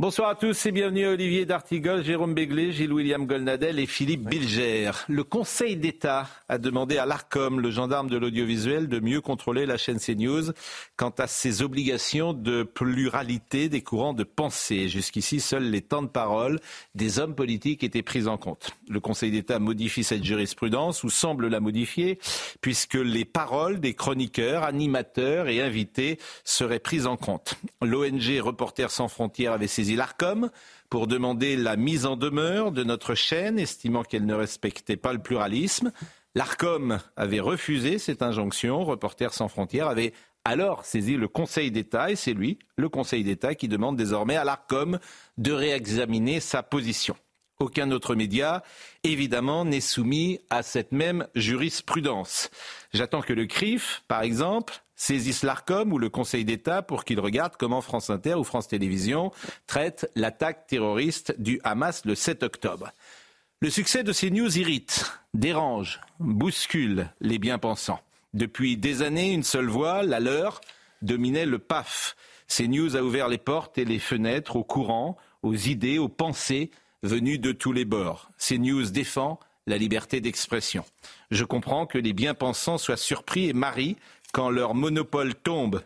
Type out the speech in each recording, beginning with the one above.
Bonsoir à tous et bienvenue à Olivier D'Artigol, Jérôme Béglé, Gilles-William Golnadel et Philippe Bilger. Le Conseil d'État a demandé à l'ARCOM, le gendarme de l'audiovisuel, de mieux contrôler la chaîne CNews quant à ses obligations de pluralité des courants de pensée. Jusqu'ici, seuls les temps de parole des hommes politiques étaient pris en compte. Le Conseil d'État modifie cette jurisprudence ou semble la modifier puisque les paroles des chroniqueurs, animateurs et invités seraient prises en compte. L'ONG Reporters sans frontières avait saisi l'ARCOM pour demander la mise en demeure de notre chaîne, estimant qu'elle ne respectait pas le pluralisme. L'ARCOM avait refusé cette injonction. Reporters sans frontières avait alors saisi le Conseil d'État et c'est lui, le Conseil d'État, qui demande désormais à l'ARCOM de réexaminer sa position. Aucun autre média, évidemment, n'est soumis à cette même jurisprudence. J'attends que le CRIF, par exemple, saisisse l'ARCOM ou le Conseil d'État pour qu'il regarde comment France Inter ou France Télévisions traitent l'attaque terroriste du Hamas le 7 octobre. Le succès de ces news irrite, dérange, bouscule les bien-pensants. Depuis des années, une seule voix, la leur, dominait le PAF. Ces news a ouvert les portes et les fenêtres aux courants, aux idées, aux pensées venues de tous les bords. Ces news défend la liberté d'expression. Je comprends que les bien-pensants soient surpris et marient quand leur monopole tombe,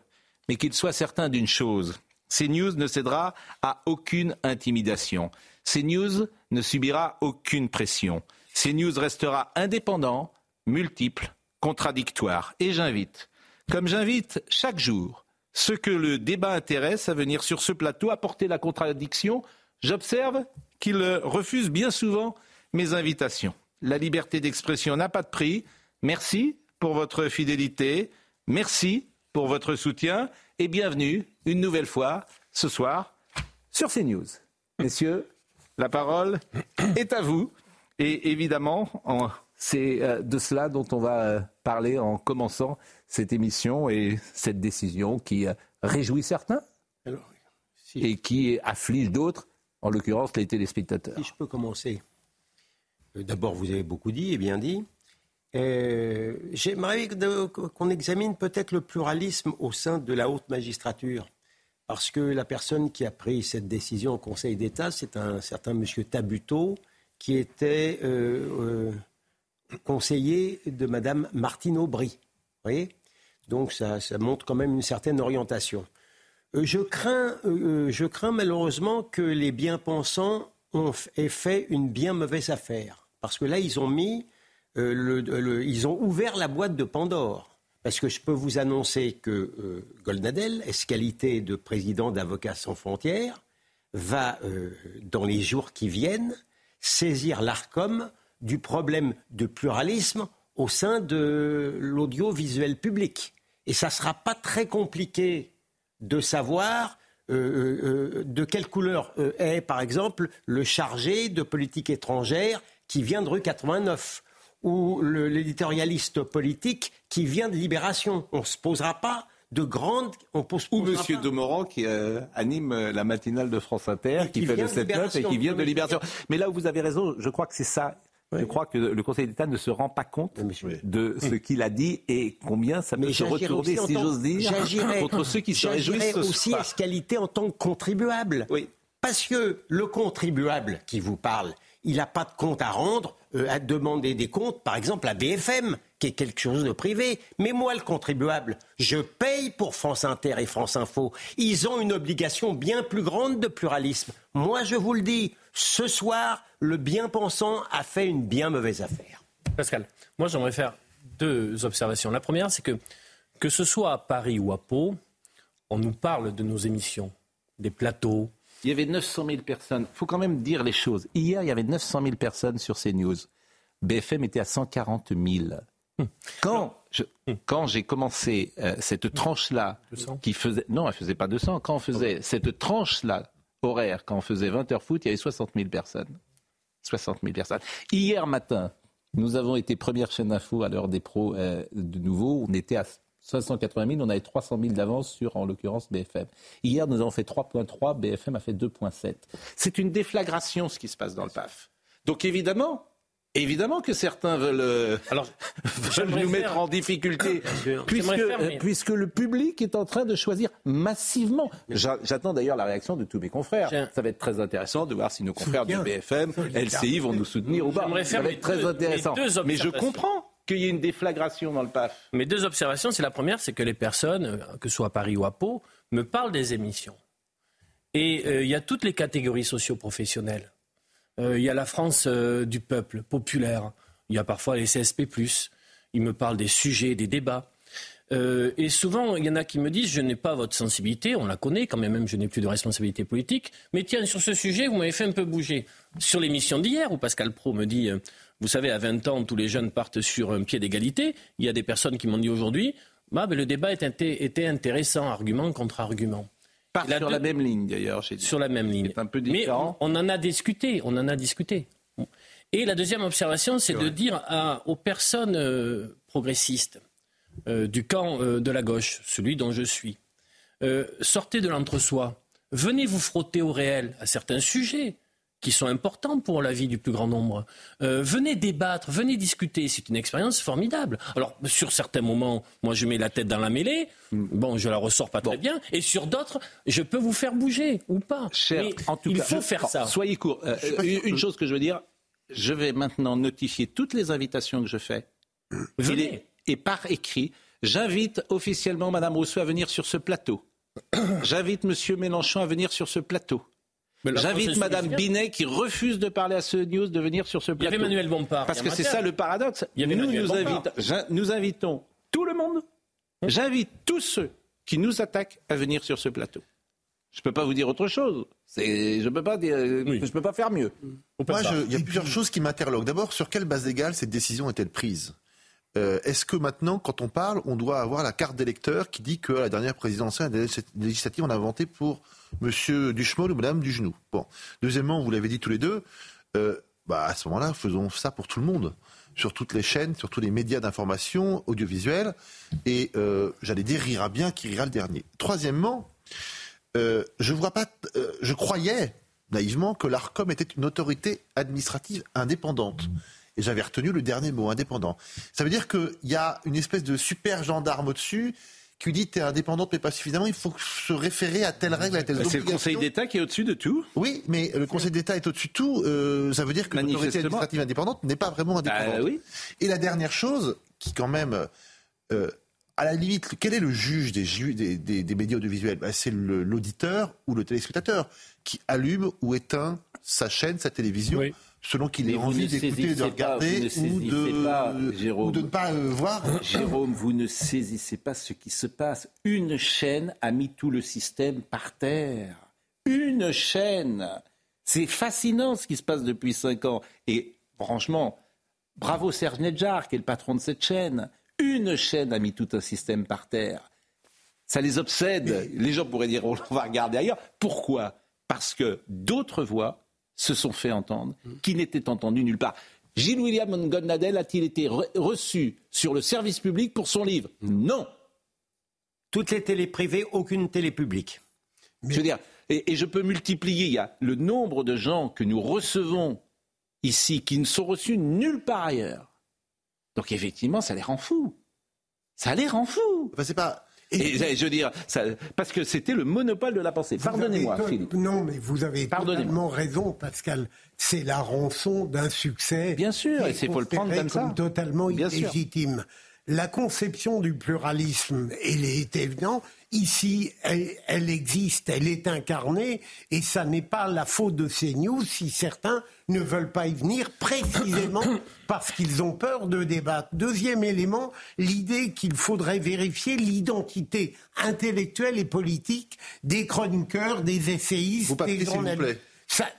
mais qu'ils soient certains d'une chose. CNews ne cédera à aucune intimidation. CNews ne subira aucune pression. CNews restera indépendant, multiple, contradictoire. Et j'invite, comme j'invite chaque jour, ceux que le débat intéresse à venir sur ce plateau apporter la contradiction, j'observe qu'ils refusent bien souvent mes invitations. La liberté d'expression n'a pas de prix. Merci pour votre fidélité. Merci pour votre soutien et bienvenue une nouvelle fois ce soir sur CNews. Messieurs, la parole est à vous. Et évidemment, c'est euh, de cela dont on va euh, parler en commençant cette émission et cette décision qui euh, réjouit certains et qui afflige d'autres, en l'occurrence les téléspectateurs. Si je peux commencer. D'abord, vous avez beaucoup dit et bien dit. Euh, j'aimerais qu'on examine peut-être le pluralisme au sein de la haute magistrature. Parce que la personne qui a pris cette décision au Conseil d'État, c'est un certain monsieur Tabuteau, qui était euh, euh, conseiller de Madame Martine Aubry. Donc ça, montre quand même une certaine orientation. je, crains, je crains malheureusement que les bien-pensants aient fait une bien mauvaise affaire. Parce que là, ils ont mis euh, ils ont ouvert la boîte de Pandore. Parce que je peux vous annoncer que euh, Goldnadel, qualité de président d'Avocats sans frontières, va, euh, dans les jours qui viennent, saisir l'ARCOM du problème de pluralisme au sein de l'audiovisuel public. Et ça ne sera pas très compliqué de savoir de quelle couleur est, par exemple, le chargé de politique étrangère qui vient de rue 89 ou l'éditorialiste politique qui vient de Libération. On ne se posera pas de grandes. On pose, ou Monsieur Demorand qui euh, anime euh, la matinale de France Inter, qui, fait le 7-9 et qui vient de Libération. Mais là où vous avez raison, je crois que c'est ça. Je crois que le Conseil d'État ne se rend pas compte de ce qu'il a dit et combien ça peut se retourner, si j'ose dire, contre ceux qui se réjouissent ce aussi à qualité en tant que contribuable. Oui. Parce que le contribuable qui vous parle, il n'a pas de compte à rendre, euh, à demander des comptes, par exemple à BFM, qui est quelque chose de privé. Mais moi, le contribuable, je paye pour France Inter et France Info. Ils ont une obligation bien plus grande de pluralisme. Moi, je vous le dis, ce soir, le bien-pensant a fait une bien mauvaise affaire. Pascal, moi, j'aimerais faire deux observations. La première, c'est que que ce soit à Paris ou à Pau, on nous parle de nos émissions, des plateaux, il y avait 900 000 personnes. Il faut quand même dire les choses. Hier, il y avait 900 000 personnes sur CNews. BFM était à 140 000. Quand, je, quand j'ai commencé euh, cette tranche-là, qui faisait. Non, elle faisait pas 200. Quand on faisait cette tranche-là horaire, quand on faisait 20 heures foot, il y avait 60 000 personnes. 60 000 personnes. Hier matin, nous avons été première chaîne d'info à l'heure des pros euh, de nouveau. On était à 580 000, on avait 300 000 d'avance sur, en l'occurrence, BFM. Hier, nous avons fait 3,3, BFM a fait 2,7. C'est une déflagration ce qui se passe dans le PAF. Donc évidemment, Évidemment que certains veulent, euh, Alors, veulent nous mettre en difficulté, puisque, euh, puisque, le public est en train de choisir massivement. J'attends d'ailleurs la réaction de tous mes confrères. Ça va être très intéressant de voir si nos confrères de BFM, LCI vont nous soutenir ou pas. Ça va être très intéressant. Mais je comprends qu'il y ait une déflagration dans le PAF. Mes deux observations, c'est la première, c'est que les personnes, euh, que ce soit à Paris ou à Pau, me parlent des émissions. Et il y a toutes les catégories socio-professionnelles. Euh, il y a la France euh, du peuple populaire. Il y a parfois les CSP+. Ils me parlent des sujets, des débats. Euh, et souvent, il y en a qui me disent Je n'ai pas votre sensibilité, on la connaît, quand même je n'ai plus de responsabilité politique. Mais tiens, sur ce sujet, vous m'avez fait un peu bouger. Sur l'émission d'hier, où Pascal Pro me dit Vous savez, à 20 ans, tous les jeunes partent sur un pied d'égalité. Il y a des personnes qui m'ont dit aujourd'hui bah, Le débat était intéressant, argument contre argument sur la même ligne d'ailleurs. Sur la même ligne. un peu différent. Mais on, en a discuté, on en a discuté. Et la deuxième observation, c'est de dire aux personnes euh, progressistes euh, du camp euh, de la gauche, celui dont je suis, sortez de l'entre-soi, venez vous frotter au réel à certains sujets qui sont importants pour la vie du plus grand nombre. Euh, venez débattre, venez discuter. C'est une expérience formidable. Alors, sur certains moments, moi, je mets la tête dans la mêlée. Bon, je la ressors pas très bien. Et sur d'autres, je peux vous faire bouger ou pas. Cher, en tout il faut faire ça. Soyez court. Euh, une chose que je veux dire, je vais maintenant notifier toutes les invitations que je fais. Venez. Et par écrit, j'invite officiellement Madame Rousseau à venir sur ce plateau. J'invite Monsieur Mélenchon à venir sur ce plateau. J'invite Madame Binet qui refuse de parler à ce news de venir sur ce plateau. Il y avait Emmanuel Bompard. Parce que c'est ça le paradoxe. nous, nous, invitons tout le monde. Hum. J'invite tous ceux qui nous attaquent à venir sur ce plateau. Je ne peux pas vous dire autre chose. Je ne peux, pas peux pas faire mieux. Moi, il y a plusieurs choses qui m'interloquent. D'abord, sur quelle base légale cette décision est-elle prise? Euh, Est-ce que maintenant, quand on parle, on doit avoir la carte d'électeur qui dit que la dernière présidentielle législative, on a inventé pour Monsieur Duchemol ou Madame Dugenou. Bon. Deuxièmement, vous l'avez dit tous les deux, euh, bah à ce moment-là, faisons ça pour tout le monde, sur toutes les chaînes, sur tous les médias d'information audiovisuels, et euh, j'allais dire rira bien qui rira le dernier. Troisièmement, je vois pas, je croyais naïvement que l'Arcom était une autorité administrative indépendante. Et j'avais retenu le dernier mot, indépendant. Ça veut dire qu'il y a une espèce de super gendarme au-dessus qui dit tu es indépendante mais pas suffisamment, il faut se référer à telle règle, à telle C'est le Conseil d'État qui est au-dessus de tout Oui, mais le Conseil d'État est au-dessus de tout. Euh, ça veut dire que l'autorité administrative indépendante n'est pas vraiment bah indépendante. oui. Et la dernière chose, qui quand même... Euh, à la limite, quel est le juge des, des, des, médias audiovisuels? Bah, C'est l'auditeur ou le téléspectateur qui allume ou éteint sa chaîne, sa télévision. Oui selon qu'il ait envie d'écouter, de regarder ou, de, pas, ou de ne pas euh, voir. Jérôme, vous ne saisissez pas ce qui se passe. Une chaîne a mis tout le système par terre. Une chaîne. C'est fascinant ce qui se passe depuis cinq ans. Et franchement, bravo Serge Nedjar, qui est le patron de cette chaîne. Une chaîne a mis tout un système par terre. Ça les obsède. Les gens pourraient dire on va regarder ailleurs. Pourquoi? Parce que d'autres voix se sont fait entendre, qui n'étaient entendus nulle part. Gilles William Goldnadel a-t-il été reçu sur le service public pour son livre? Non. Toutes les télés privées, aucune télé publique. Je veux dire, et, je peux multiplier, il y a le nombre de gens que nous recevons ici qui ne sont reçus nulle part ailleurs. Donc effectivement, ça les rend fous. Ça les rend fous. Enfin, c'est pas et, je veux dire, ça, parce que c'était le monopole de la pensée. Pardonnez-moi, Philippe. Non, mais vous avez totalement raison, Pascal. C'est la rançon d'un succès. Bien sûr, et c'est faut le prendre comme, ça. Totalement illégitime. La conception du pluralisme, elle est évidente. Ici, elle, existe, elle est incarnée, et ça n'est pas la faute de CNews si certains ne veulent pas y venir précisément parce qu'ils ont peur de débattre. Deuxième élément, l'idée qu'il faudrait vérifier l'identité intellectuelle et politique des chroniqueurs, des essayistes, des journalistes.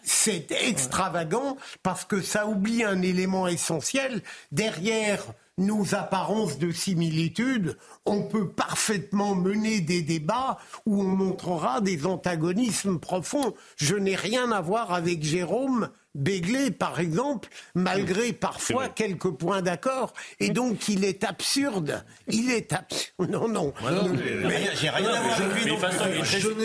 c'est extravagant parce que ça oublie un élément essentiel. Derrière nos apparences de similitude, on peut parfaitement mener des débats où on montrera des antagonismes profonds. Je n'ai rien à voir avec Jérôme Béglé, par exemple, malgré parfois quelques points d'accord. Et donc, il est absurde. Il est absurde. Non, non. J'ai rien à voir avec lui.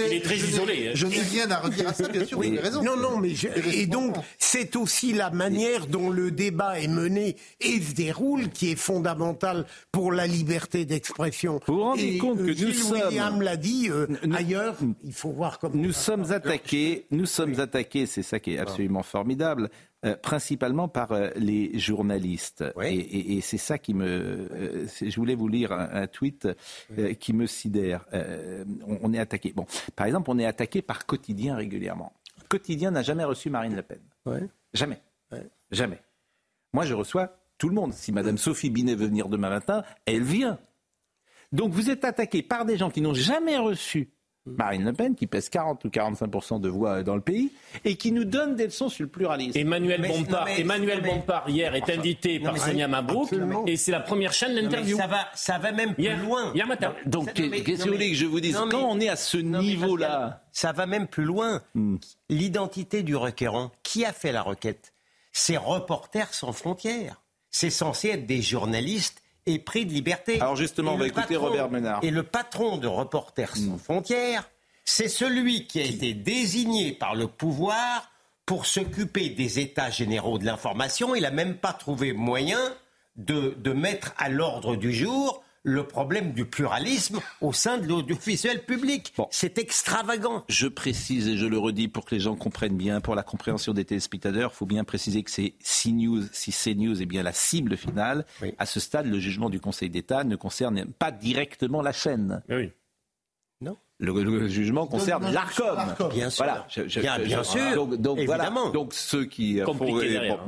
Il est très isolé. Je n'ai rien à redire à ça, bien sûr, vous avez raison. Non, non, mais et donc, c'est aussi la manière dont le débat est mené et se déroule qui est fondamentale pour la liberté d'expression. Vous vous rendez compte que nous sommes... William l'a dit, euh, ailleurs, il faut voir comment... Nous sommes attaqués, nous sommes attaqués, c'est ça qui est absolument formidable euh, principalement par euh, les journalistes. Et, c'est ça qui me. Euh, je voulais vous lire un, tweet qui me sidère. On, est attaqué. Bon, par exemple, on est attaqué par Quotidien régulièrement. Quotidien n'a jamais reçu Marine Le Pen. Jamais. Jamais. Moi, je reçois tout le monde. Si Madame Sophie Binet veut venir demain matin, elle vient. Donc vous êtes attaqué par des gens qui n'ont jamais reçu Marine Le Pen, qui pèse 40 ou 45% de voix dans le pays, et qui nous donne des leçons sur le pluralisme. Emmanuel Bompard, Emmanuel Bompard hier est invité par Sonia Mabrouk, et c'est la première chaîne d'interview. Ça va, ça va même plus loin. Hier matin. Donc, qu'est-ce que vous voulez que je vous dise Quand on est à ce niveau-là... Ça va même plus loin. Hmm. L'identité du requérant, qui a fait la requête? C'est Reporters sans frontières. C'est censé être des journalistes et pris de liberté. Alors justement, on va écouter Robert Ménard. Et le patron de Reporters sans hmm. frontières, c'est celui qui a été désigné par le pouvoir pour s'occuper des états généraux de l'information. Il n'a même pas trouvé moyen de, de mettre à l'ordre du jour le problème du pluralisme au sein de l'audiovisuel public. C'est extravagant. Je précise et je le redis pour que les gens comprennent bien, pour la compréhension des téléspectateurs, il faut bien préciser que c'est CNews, si CNews est bien la cible finale. À ce stade, le jugement du Conseil d'État ne concerne pas directement la chaîne. Oui. Le, jugement concerne l'ARCOM. Bien sûr. Voilà, bien, sûr. Donc, évidemment. Donc ceux qui font, bon,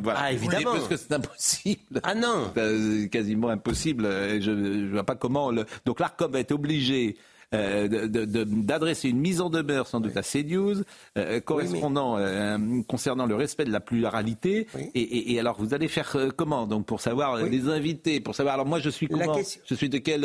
voilà. Ah, évidemment. Parce que c'est impossible. Ah non. C'est quasiment impossible. Je ne vois pas comment. Le... Donc l'ARCOM va être obligé euh, d'adresser une mise en demeure sans doute à CNews, euh, correspondant euh, concernant le respect de la pluralité. Et, alors vous allez faire comment donc pour savoir les invités, pour savoir. Alors moi je suis comment Je suis de quel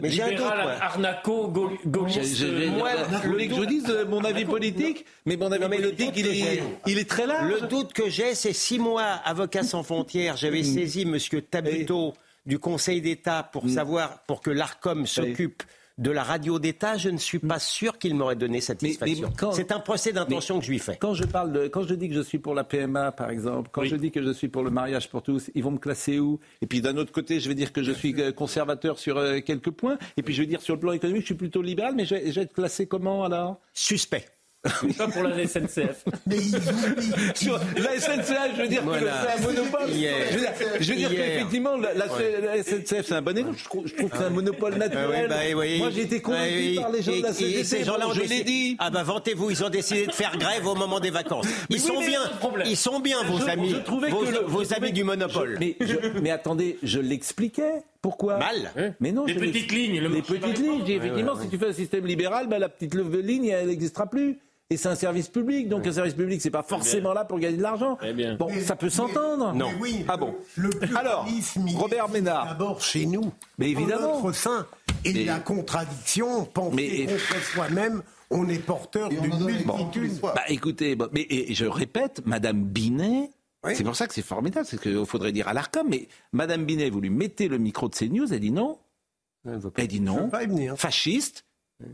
Mais Libéral, Arnaco, gaulliste. Que je dise mon avis politique, mais mon avis politique il est, il est très large. Le doute que j'ai, c'est six mois avocat sans frontières. J'avais mm. saisi Monsieur Tabuteau du Conseil d'État pour mm. savoir, pour que l'Arcom s'occupe de la radio d'État, je ne suis pas sûr qu'il m'aurait donné satisfaction. C'est un procès d'intention que je lui fais. Quand je parle de, quand je dis que je suis pour la PMA, par exemple, quand je dis que je suis pour le mariage pour tous, ils vont me classer où? Et puis d'un autre côté, je vais dire que je suis euh, conservateur sur euh, quelques points. Et puis je vais dire sur le plan économique, je suis plutôt libéral, mais je vais, je vais être classé comment alors? Suspect. Pas pour la SNCF. Mais Sur la SNCF, je veux dire que c'est un monopole. Je veux dire, qu'effectivement, la, SNCF, c'est un bon exemple. Je trouve, que c'est un monopole naturel. Bah Moi, j'ai été convaincu par les gens de la CGT. Et ces gens-là, je l'ai dit. Ah bah, vantez-vous, ils ont décidé de faire grève au moment des vacances. Ils sont bien. Ils sont bien, vos amis. Vos amis du monopole. Mais attendez, je l'expliquais. Pourquoi Mal. Mais non. Les petites lignes. Les petites lignes. Effectivement, si tu fais un système libéral, bah, la petite ligne, elle n'existera plus. Et c'est un service public, donc un service public, c'est pas forcément là pour gagner de l'argent. Bon, ça peut s'entendre. Non. oui, ah bon. Le Alors, Robert Ménard. D'abord chez nous. Mais évidemment. Notre sein. Et la contradiction, penser contre soi-même, on est porteur d'une multitude. Bah écoutez, mais et, je répète, Madame Binet. C'est pour ça que c'est formidable, c'est qu'il faudrait dire à l'ARCOM, mais Madame Binet, vous lui mettez le micro de CNews, elle dit non. Elle dit non. Fasciste,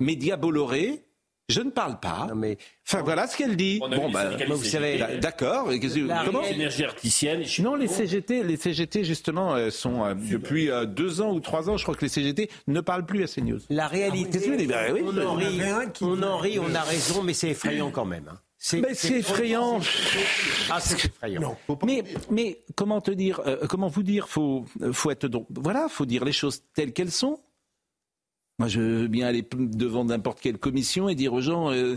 média Bolloré, je ne parle pas. mais... Enfin, voilà ce qu'elle dit. Bon, bah, vous savez, d'accord. Comment L'énergie articienne. Non, les CGT, les CGT justement euh, sont euh, depuis euh, deux ans ou trois ans, je crois que les CGT ne parlent plus à CNews. La réalité, ah, on, en rit, on en rit, on a raison, mais c'est effrayant quand même. Hein. C'est effrayant. Ah, c'est effrayant. Mais, mais comment te dire, comment vous dire, faut, faut être donc, voilà, faut dire les choses telles qu'elles sont. Moi, je veux bien aller devant n'importe quelle commission et dire aux gens, euh,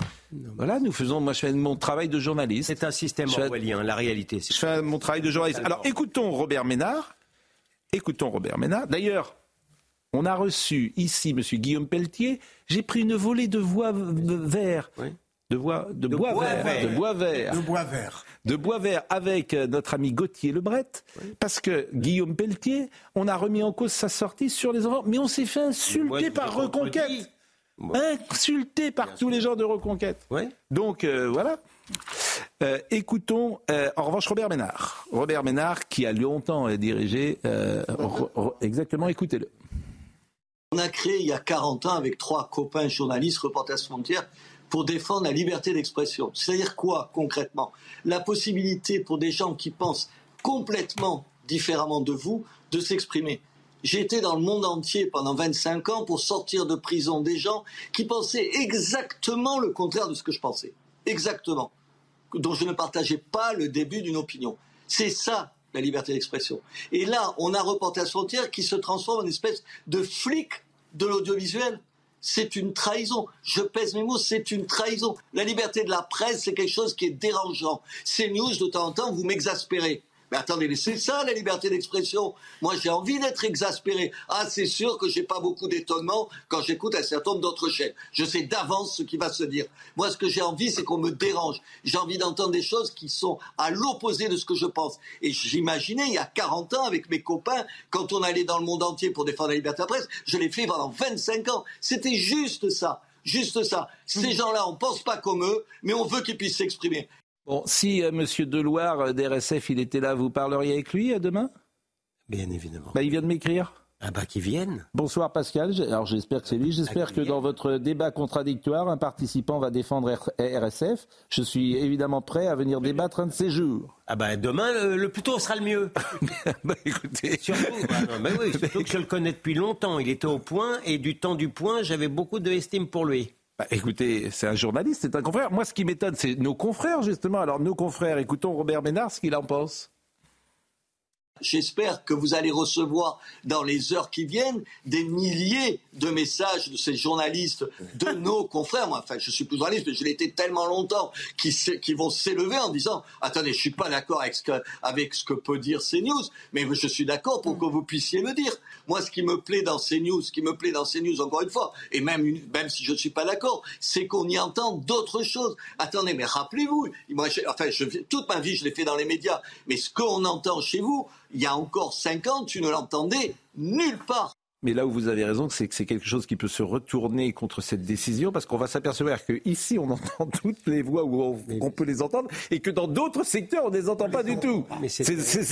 voilà, nous faisons, moi je fais mon travail de journaliste. C'est un système orwellien, la réalité. Je fais mon travail de journaliste. Alors écoutons Robert Ménard. Écoutons Robert Ménard. D'ailleurs, on a reçu ici M. Guillaume Pelletier. J'ai pris une volée de voix de, bois, de, bois, vert, de bois vert. De bois vert. De bois vert avec euh, notre ami Gauthier Lebret, parce que Guillaume Pelletier, on a remis en cause sa sortie sur les enfants, mais on s'est fait insulter par Reconquête. Insulté par tous les gens de Reconquête. Donc euh, voilà. Euh, écoutons en revanche Robert Ménard. Robert Ménard qui a longtemps dirigé. exactement, écoutez-le. On a créé il y a 40 ans avec trois copains journalistes, Reporters Frontières, pour défendre la liberté d'expression. C'est-à-dire quoi concrètement? La possibilité pour des gens qui pensent complètement différemment de vous de s'exprimer. J'ai été dans le monde entier pendant 25 ans pour sortir de prison des gens qui pensaient exactement le contraire de ce que je pensais. Exactement. Dont je ne partageais pas le début d'une opinion. C'est ça la liberté d'expression. Et là, on a Reporters Frontières qui se transforme en espèce de flic de l'audiovisuel c'est une trahison. Je pèse mes mots, c'est une trahison. La liberté de la presse, c'est quelque chose qui est dérangeant. Ces news, de temps en temps, vous m'exaspérez. Mais attendez, c'est ça la liberté d'expression. Moi, j'ai envie d'être exaspéré. Ah, c'est sûr que j'ai pas beaucoup d'étonnement quand j'écoute un certain nombre d'autres chaînes. Je sais d'avance ce qui va se dire. Moi, ce que j'ai envie, c'est qu'on me dérange. J'ai envie d'entendre des choses qui sont à l'opposé de ce que je pense. Et j'imaginais, il y a 40 ans, avec mes copains, quand on allait dans le monde entier pour défendre la liberté de la presse, je l'ai fait pendant 25 ans. C'était juste ça. Juste ça. Ces gens-là, on pense pas comme eux, mais on veut qu'ils puissent s'exprimer. Bon, si euh, M. Deloire euh, d'RSF, il était là, vous parleriez avec lui euh, demain? Bien évidemment. Bah, il vient de m'écrire. Ah bah qu'il vienne. Bonsoir Pascal. Alors j'espère que c'est lui. J'espère ah, que dans votre débat contradictoire, un participant va défendre RSF. Je suis évidemment prêt à venir débattre un de ces jours. Ah bah demain, le, plus tôt sera le mieux. bah écoutez. Surtout, bah, oui, surtout que je le connais depuis longtemps. Il était au point et du temps du point, j'avais beaucoup de estime pour lui. Bah, écoutez, c'est un journaliste, c'est un confrère. Moi, ce qui m'étonne, c'est nos confrères, justement. Alors, nos confrères, écoutons Robert Ménard, ce qu'il en pense. J'espère que vous allez recevoir dans les heures qui viennent des milliers de messages de ces journalistes, de nos confrères. Moi, enfin, je suis plus journaliste, mais je l'ai été tellement longtemps, qui, qui vont s'élever en disant Attendez, je suis pas d'accord avec, ce que, avec ce que peut dire CNews, mais je suis d'accord pour que vous puissiez le dire. Moi, ce qui me plaît dans CNews, ce qui me plaît dans CNews, encore une fois, et même, même si je ne suis pas d'accord, c'est qu'on y entend d'autres choses. Attendez, mais rappelez-vous, moi, enfin, je, toute ma vie, je l'ai fait dans les médias, mais ce qu'on entend chez vous, il y a encore cinq ans, tu ne l'entendais nulle part. Mais là où vous avez raison, c'est que c'est quelque chose qui peut se retourner contre cette décision, parce qu'on va s'apercevoir qu'ici, on entend toutes les voix où on, peut les entendre, et que dans d'autres secteurs, on ne les entend pas du tout. C'est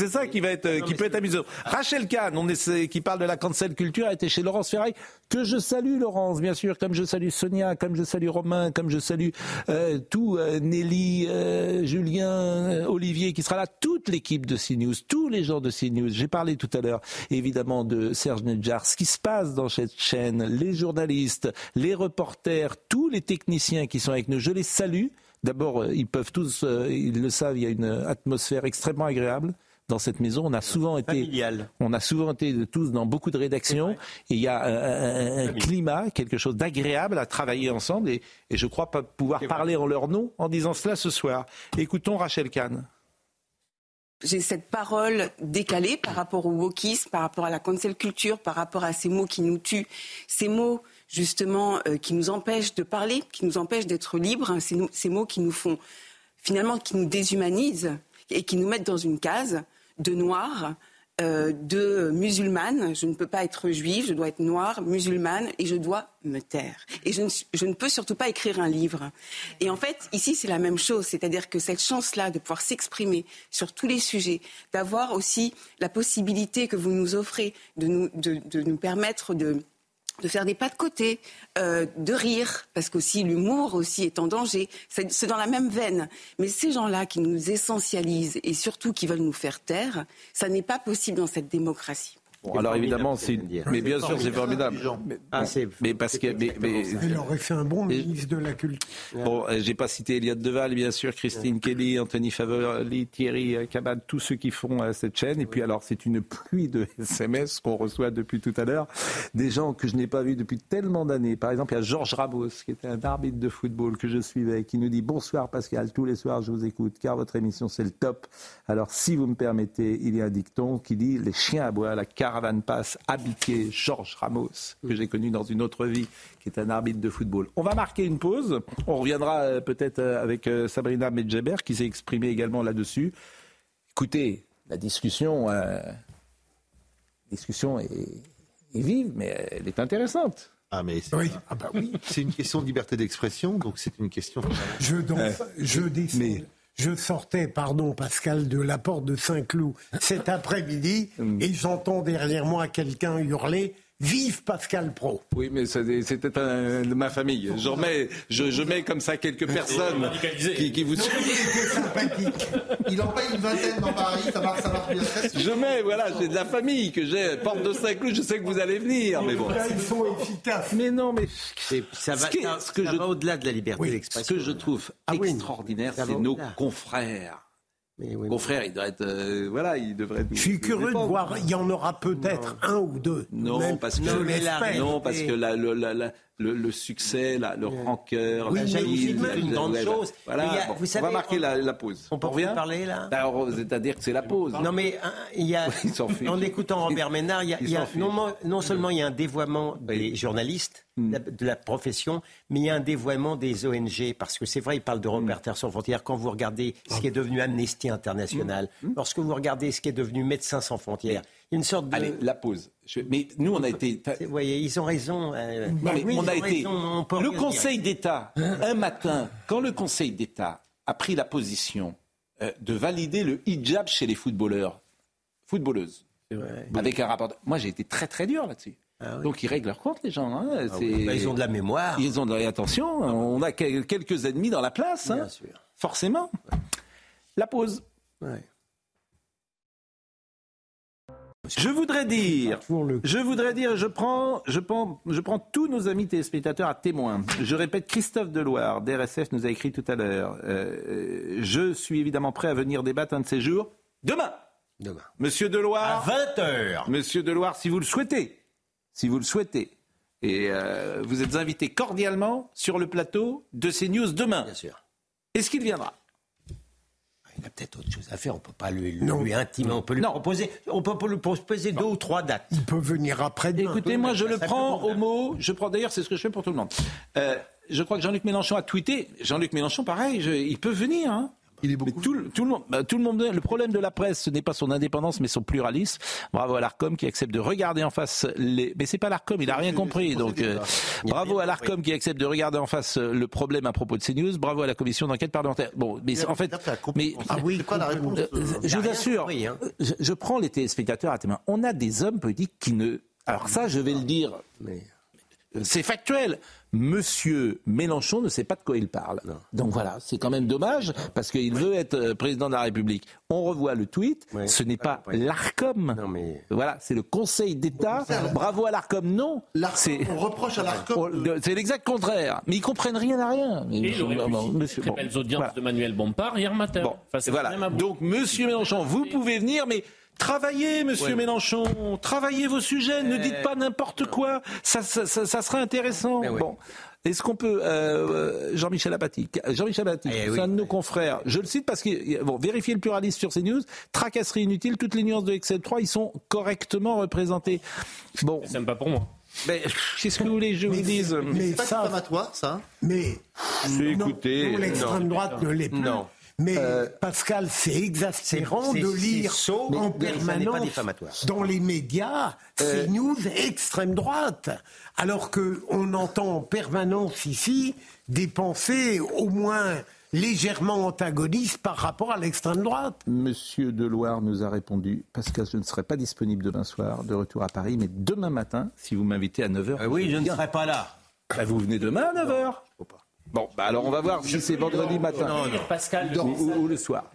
ça qui, va être, qui peut être amusant. Rachel Kahn, on est, qui parle de la cancel culture, a été chez Laurence Ferraille, que je salue, Laurence, bien sûr, comme je salue Sonia, comme je salue Romain, comme je salue euh, tout, euh, Nelly, euh, Julien, Olivier, qui sera là, toute l'équipe de CNews, tous les gens de CNews. J'ai parlé tout à l'heure, évidemment, de Serge Nedjar, qui se passe dans cette chaîne, les journalistes, les reporters, tous les techniciens qui sont avec nous, je les salue. D'abord, euh, ils peuvent tous, euh, ils le savent, il y a une atmosphère extrêmement agréable dans cette maison. On a souvent été, on a souvent été tous dans beaucoup de rédactions. Et il y a un, climat, quelque chose d'agréable à travailler ensemble. Et, et je crois pas pouvoir parler en leur nom en disant cela ce soir. Écoutons Rachel Kahn j'ai cette parole décalée par rapport au wokisme, par rapport à la cancel culture, par rapport à ces mots qui nous tuent, ces mots justement euh, qui nous empêchent de parler, qui nous empêchent d'être libres, hein, ces, ces, mots qui nous font finalement qui nous déshumanisent et qui nous mettent dans une case de noir, euh, de musulmane. Je ne peux pas être juive, je dois être noire, musulmane, et je dois me taire. Et je ne, je ne peux surtout pas écrire un livre. Et en fait, ici, c'est la même chose. C'est-à-dire que cette chance-là de pouvoir s'exprimer sur tous les sujets, d'avoir aussi la possibilité que vous nous offrez de nous, de, de nous permettre de de faire des pas de côté, euh, de rire, parce qu'aussi l'humour aussi est en danger. C'est dans la même veine. Mais ces gens-là qui nous essentialisent et surtout qui veulent nous faire taire, ça n'est pas possible dans cette démocratie alors évidemment, c'est. Mais bien sûr, c'est formidable. Ah, mais, parce que. Mais, Il aurait fait un bon ministre de la Culture. Bon, euh, j'ai pas cité Eliott Deval, bien sûr, Christine Kelly, Anthony Favoli, Thierry euh, Cabane, tous ceux qui font euh, cette chaîne. Et puis alors, c'est une pluie de SMS qu'on reçoit depuis tout à l'heure. Des gens que je n'ai pas vus depuis tellement d'années. Par exemple, il y a Georges Rabos, qui était un arbitre de football que je suivais, qui nous dit Bonsoir Pascal, tous les soirs je vous écoute, car votre émission c'est le top. Alors, si vous me permettez, il y a un dicton qui dit Les chiens aboient, la carte caravane passe habité Georges Ramos, que j'ai connu dans une autre vie, qui est un arbitre de football. On va marquer une pause. On reviendra euh, peut-être euh, avec euh, Sabrina Medjeber, qui s'est exprimée également là-dessus. Écoutez, la discussion, discussion est, vive, mais elle est intéressante. Ah mais c'est ah bah oui. c'est une question de liberté d'expression, donc c'est une question. Je, mais... Je sortais, pardon Pascal, de la porte de Saint-Cloud cet après-midi mm. et j'entends derrière moi quelqu'un hurler Vive Pascal Pro. Oui, mais c'était de ma famille. Je, remets, je, mets comme ça quelques personnes qui, qui, vous sympathique. Il en paye une vingtaine dans Paris, ça marche, ça marche bien. Je mets, voilà, j'ai de la famille que j'ai. Porte de Saint-Cloud, je sais que vous allez venir, mais bon. ils sont efficaces. Mais non, mais ça va, ce que, je, au-delà de la liberté d'expression. Ce que je trouve ah extraordinaire, c'est nos confrères mon frère, il doit être, euh, voilà, il devrait. Je suis curieux de voir. Il y en aura peut-être un ou deux. Non, parce que non, parce que la, la, le, succès, la, le rancœur, la jalousie, c'est une grande chose. Voilà, vous savez, on va marquer la, pause. On peut rien parler là? Bah, C'est-à-dire que c'est la pause. Non mais hein, il y a, en écoutant Robert Ménard, il y a, il y a non, non, seulement il y a un dévoiement des journalistes, hmm. de la profession, mais il y a un dévoiement des ONG, parce que c'est vrai, il parle de Reporters sans frontières. Quand vous regardez ce qui est devenu Amnesty International. Hmm. lorsque vous regardez ce qui est devenu Médecins sans frontières, une sorte de... Allez, la pause. Mais nous, on a été. Vous voyez, ils ont raison. Euh, on a été. le Conseil d'État, un matin, quand le Conseil d'État a pris la position euh, de valider le hijab chez les footballeurs, footballeuses, avec un rapport. Moi, j'ai été très très dur là-dessus. Ah Donc ils règlent leur compte, les gens. Hein. Ah bah, ils ont de la mémoire. Ils ont de attention. On a quelques ennemis dans la place. Hein. Sûr. Forcément. La pause. Ouais. Je voudrais dire, je voudrais dire, je prends, je prends, je prends tous nos amis téléspectateurs à témoin. Je répète, Christophe Deloire, d'RSF, nous a écrit tout à l'heure. Euh, je suis évidemment prêt à venir débattre un de ces jours. Demain. Demain. Monsieur Deloire. À 20h. Monsieur Deloire, si vous le souhaitez. Si vous le souhaitez. Et euh, vous êtes invité cordialement sur le plateau de CNews demain. Bien sûr. Est-ce qu'il viendra? Il a peut-être autre chose à faire. On ne peut pas lui, lui intimer. On peut lui proposer, on peut lui proposer deux ou trois dates. Il peut venir après. -demain. Écoutez, moi, je le prends au mot. Je prends d'ailleurs, c'est ce que je fais pour tout le monde. Euh, je crois que Jean-Luc Mélenchon a tweeté. Jean-Luc Mélenchon, pareil, il peut venir. Hein. Il est beaucoup. Tout, tout, le monde, bah, tout le monde. Le problème de la presse, ce n'est pas son indépendance, mais son pluralisme. Bravo à l'Arcom qui accepte de regarder en face les. Mais c'est pas l'Arcom, il a rien compris. Donc euh, bravo à l'Arcom qui accepte de regarder en face euh, le problème à propos de CNews. Bravo à la commission d'enquête parlementaire. Bon, mais en fait, mais ah oui, quoi la réponse euh, Je vous assure, hein. je, je, prends les téléspectateurs à témoin. On a des hommes politiques qui ne. Alors ça, je vais le dire. Mais... C'est factuel. Monsieur Mélenchon ne sait pas de quoi il parle. Donc voilà, c'est quand même dommage parce qu'il veut être euh, président de la République. On revoit le tweet. Ce n'est pas l'Arcom. Voilà, c'est le Conseil d'État. Bravo à l'Arcom. Non. On reproche à l'Arcom. C'est l'exact contraire. Mais ils comprennent rien à rien. Mais Et monsieur, très belles audiences de Manuel Bompard hier matin. voilà. Donc Monsieur Mélenchon, vous pouvez venir, mais Travaillez, monsieur Mélenchon, travaillez vos sujets, ne dites pas n'importe quoi, ça, ça, ça, serait intéressant. Bon. Est-ce qu'on peut, euh, Jean-Michel Apathy, Jean-Michel Apathy, eh c'est un de nos confrères, je le cite parce que, bon, vérifiez le pluralisme sur CNews, tracasserie inutile, toutes les nuances de Excel 3, ils sont correctement représentées. Bon. C'est pas pour moi. Mais qu'est-ce que vous voulez que je vous dise? Mais c'est pas diffamatoire, ça Mais. Écoutez. L'extrême droite ne l'est plus. Non. Mais euh, Pascal, c'est exaspérant de lire en permanence dans les médias euh, ces news extrême droite, alors qu'on entend en permanence ici des pensées au moins légèrement antagonistes par rapport à l'extrême droite. Monsieur Deloire nous a répondu, Pascal, je ne serai pas disponible demain soir, de retour à Paris, mais demain matin, si vous m'invitez à 9h. Euh, oui, je ne serai pas là. Bah, vous venez demain à 9h Bon, bah alors on va voir si c'est vendredi matin Pascal, ou, le soir.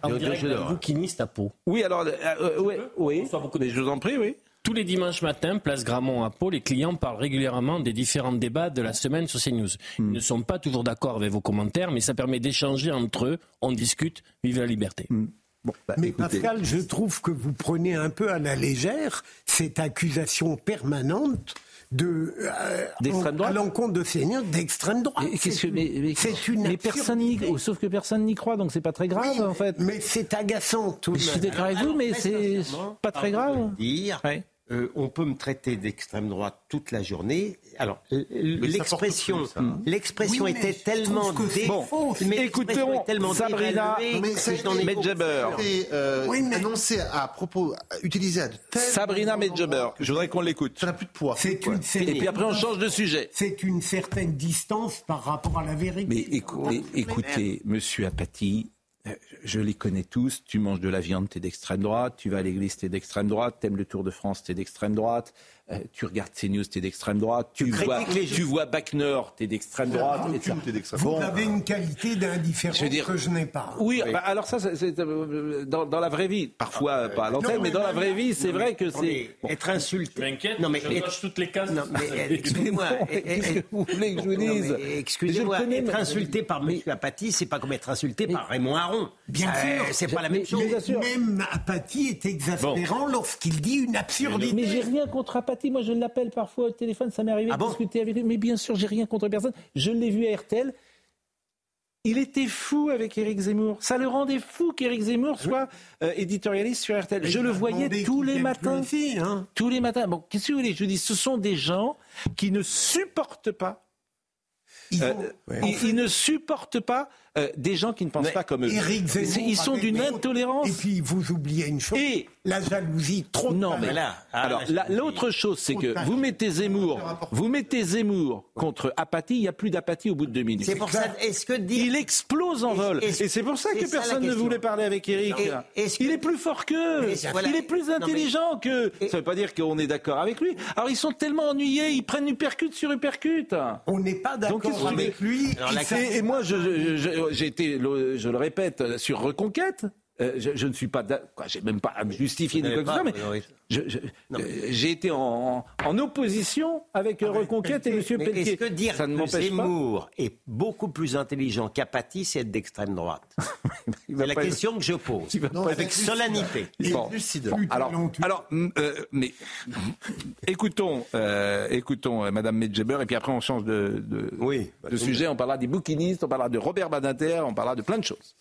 bouquiniste à Pau. Oui, alors, euh, euh, oui, oui. Mais je vous en prie, oui. Tous les dimanches matins, place Gramont à Pau, les clients parlent régulièrement des différents débats de la semaine sur CNews. Ils hmm. ne sont pas toujours d'accord avec vos commentaires, mais ça permet d'échanger entre eux. On discute. Vive la liberté. Hmm. Bon, bah, mais Pascal, je trouve que vous prenez un peu à la légère cette accusation permanente de euh, à l'encontre de seigneurs d'extrême droite. C'est une mais personne sauf que personne n'y croit, donc c'est pas très grave en fait. Mais c'est agaçant tout. Je suis d'accord avec vous, mais c'est pas très grave. Dire. Euh, on peut me traiter d'extrême droite toute la journée. Alors, l'expression, l'expression était tellement dé... bon, mais écoutons tellement Sabrina Medjeber, euh, oui, annoncé à propos, utilisé à de Sabrina Medjeber. Je voudrais qu'on l'écoute. Ça n'a plus de poids. Une, Et puis après, on change de sujet. C'est une certaine distance par rapport à la vérité. Mais écoutez, écoutez Monsieur Apathy, je les connais tous. Tu manges de la viande, t'es d'extrême droite. Tu vas à l'église, t'es d'extrême droite. T'aimes le Tour de France, t'es d'extrême droite. Euh, tu regardes CNews, t'es d'extrême droite. Tu, vois, tu vois Backner, t'es d'extrême droite. Vous avez une qualité d'indifférence que je n'ai pas. Oui, bah, alors ça, c'est euh, dans, dans, la vraie vie. Parfois, pas à l'antenne, mais, dans la vraie vie, c'est vrai que c'est... Être insulté. M'inquiète, non, mais je être... toutes les cases. Non, mais excusez-moi. vous voulez que je vous dise? Excusez-moi, être insulté par M. Apathy, c'est pas comme être insulté par Raymond Aron. Bien sûr. C'est pas la même chose. Même Apathy est exaspérant lorsqu'il dit une absurdité. Mais j'ai rien contre Apathy. Moi, je l'appelle parfois au téléphone. Ça m'est arrivé ah de discuter avec lui. Mais bien sûr, j'ai rien contre personne. Je l'ai vu à RTL. Il était fou avec Éric Zemmour. Ça le rendait fou qu'Éric Zemmour soit euh, éditorialiste sur RTL. je le voyais tous les matins. hein. Tous les matins. Bon, qu'est-ce que vous voulez? Je dis, ce sont des gens qui ne supportent pas. Ils, euh, ils ne supportent pas euh, des gens qui ne pensent pas comme eux. ils sont d'une intolérance. Et puis vous oubliez une chose. Et la jalousie trop. Non, mais là. Ah, alors l'autre chose, c'est que vous mettez Zemmour, vous mettez Zemmour contre apathie. Il n'y a plus d'apathie au bout de deux minutes. C'est pour ça. Est-ce que il explose en vol Et c'est pour ça que personne ne voulait parler avec Eric. Il est plus fort qu'eux. Il est plus intelligent qu'eux. Ça ne veut pas dire qu'on est d'accord avec lui. Alors ils sont tellement ennuyés, ils prennent uppercut sur uppercut. On n'est pas d'accord avec lui. Et moi, je j'ai été, je le répète, sur Reconquête. Euh, je, ne suis pas, j'ai même pas à me justifier de quoi que ce soit, mais euh, j'ai été en, en, opposition avec ah Reconquête et M. Pelletier. Est-ce que dire ça ne que Zemmour est beaucoup plus intelligent qu'Apathy, c'est être d'extrême droite C'est la question que je pose, avec solennité. Bon. lucide. alors, alors euh, mais écoutons, écoutons Madame Medjeber, et puis après on change de, de, oui, de sujet. On parlera des bouquinistes, on parlera de Robert Badinter, on parlera de plein de choses.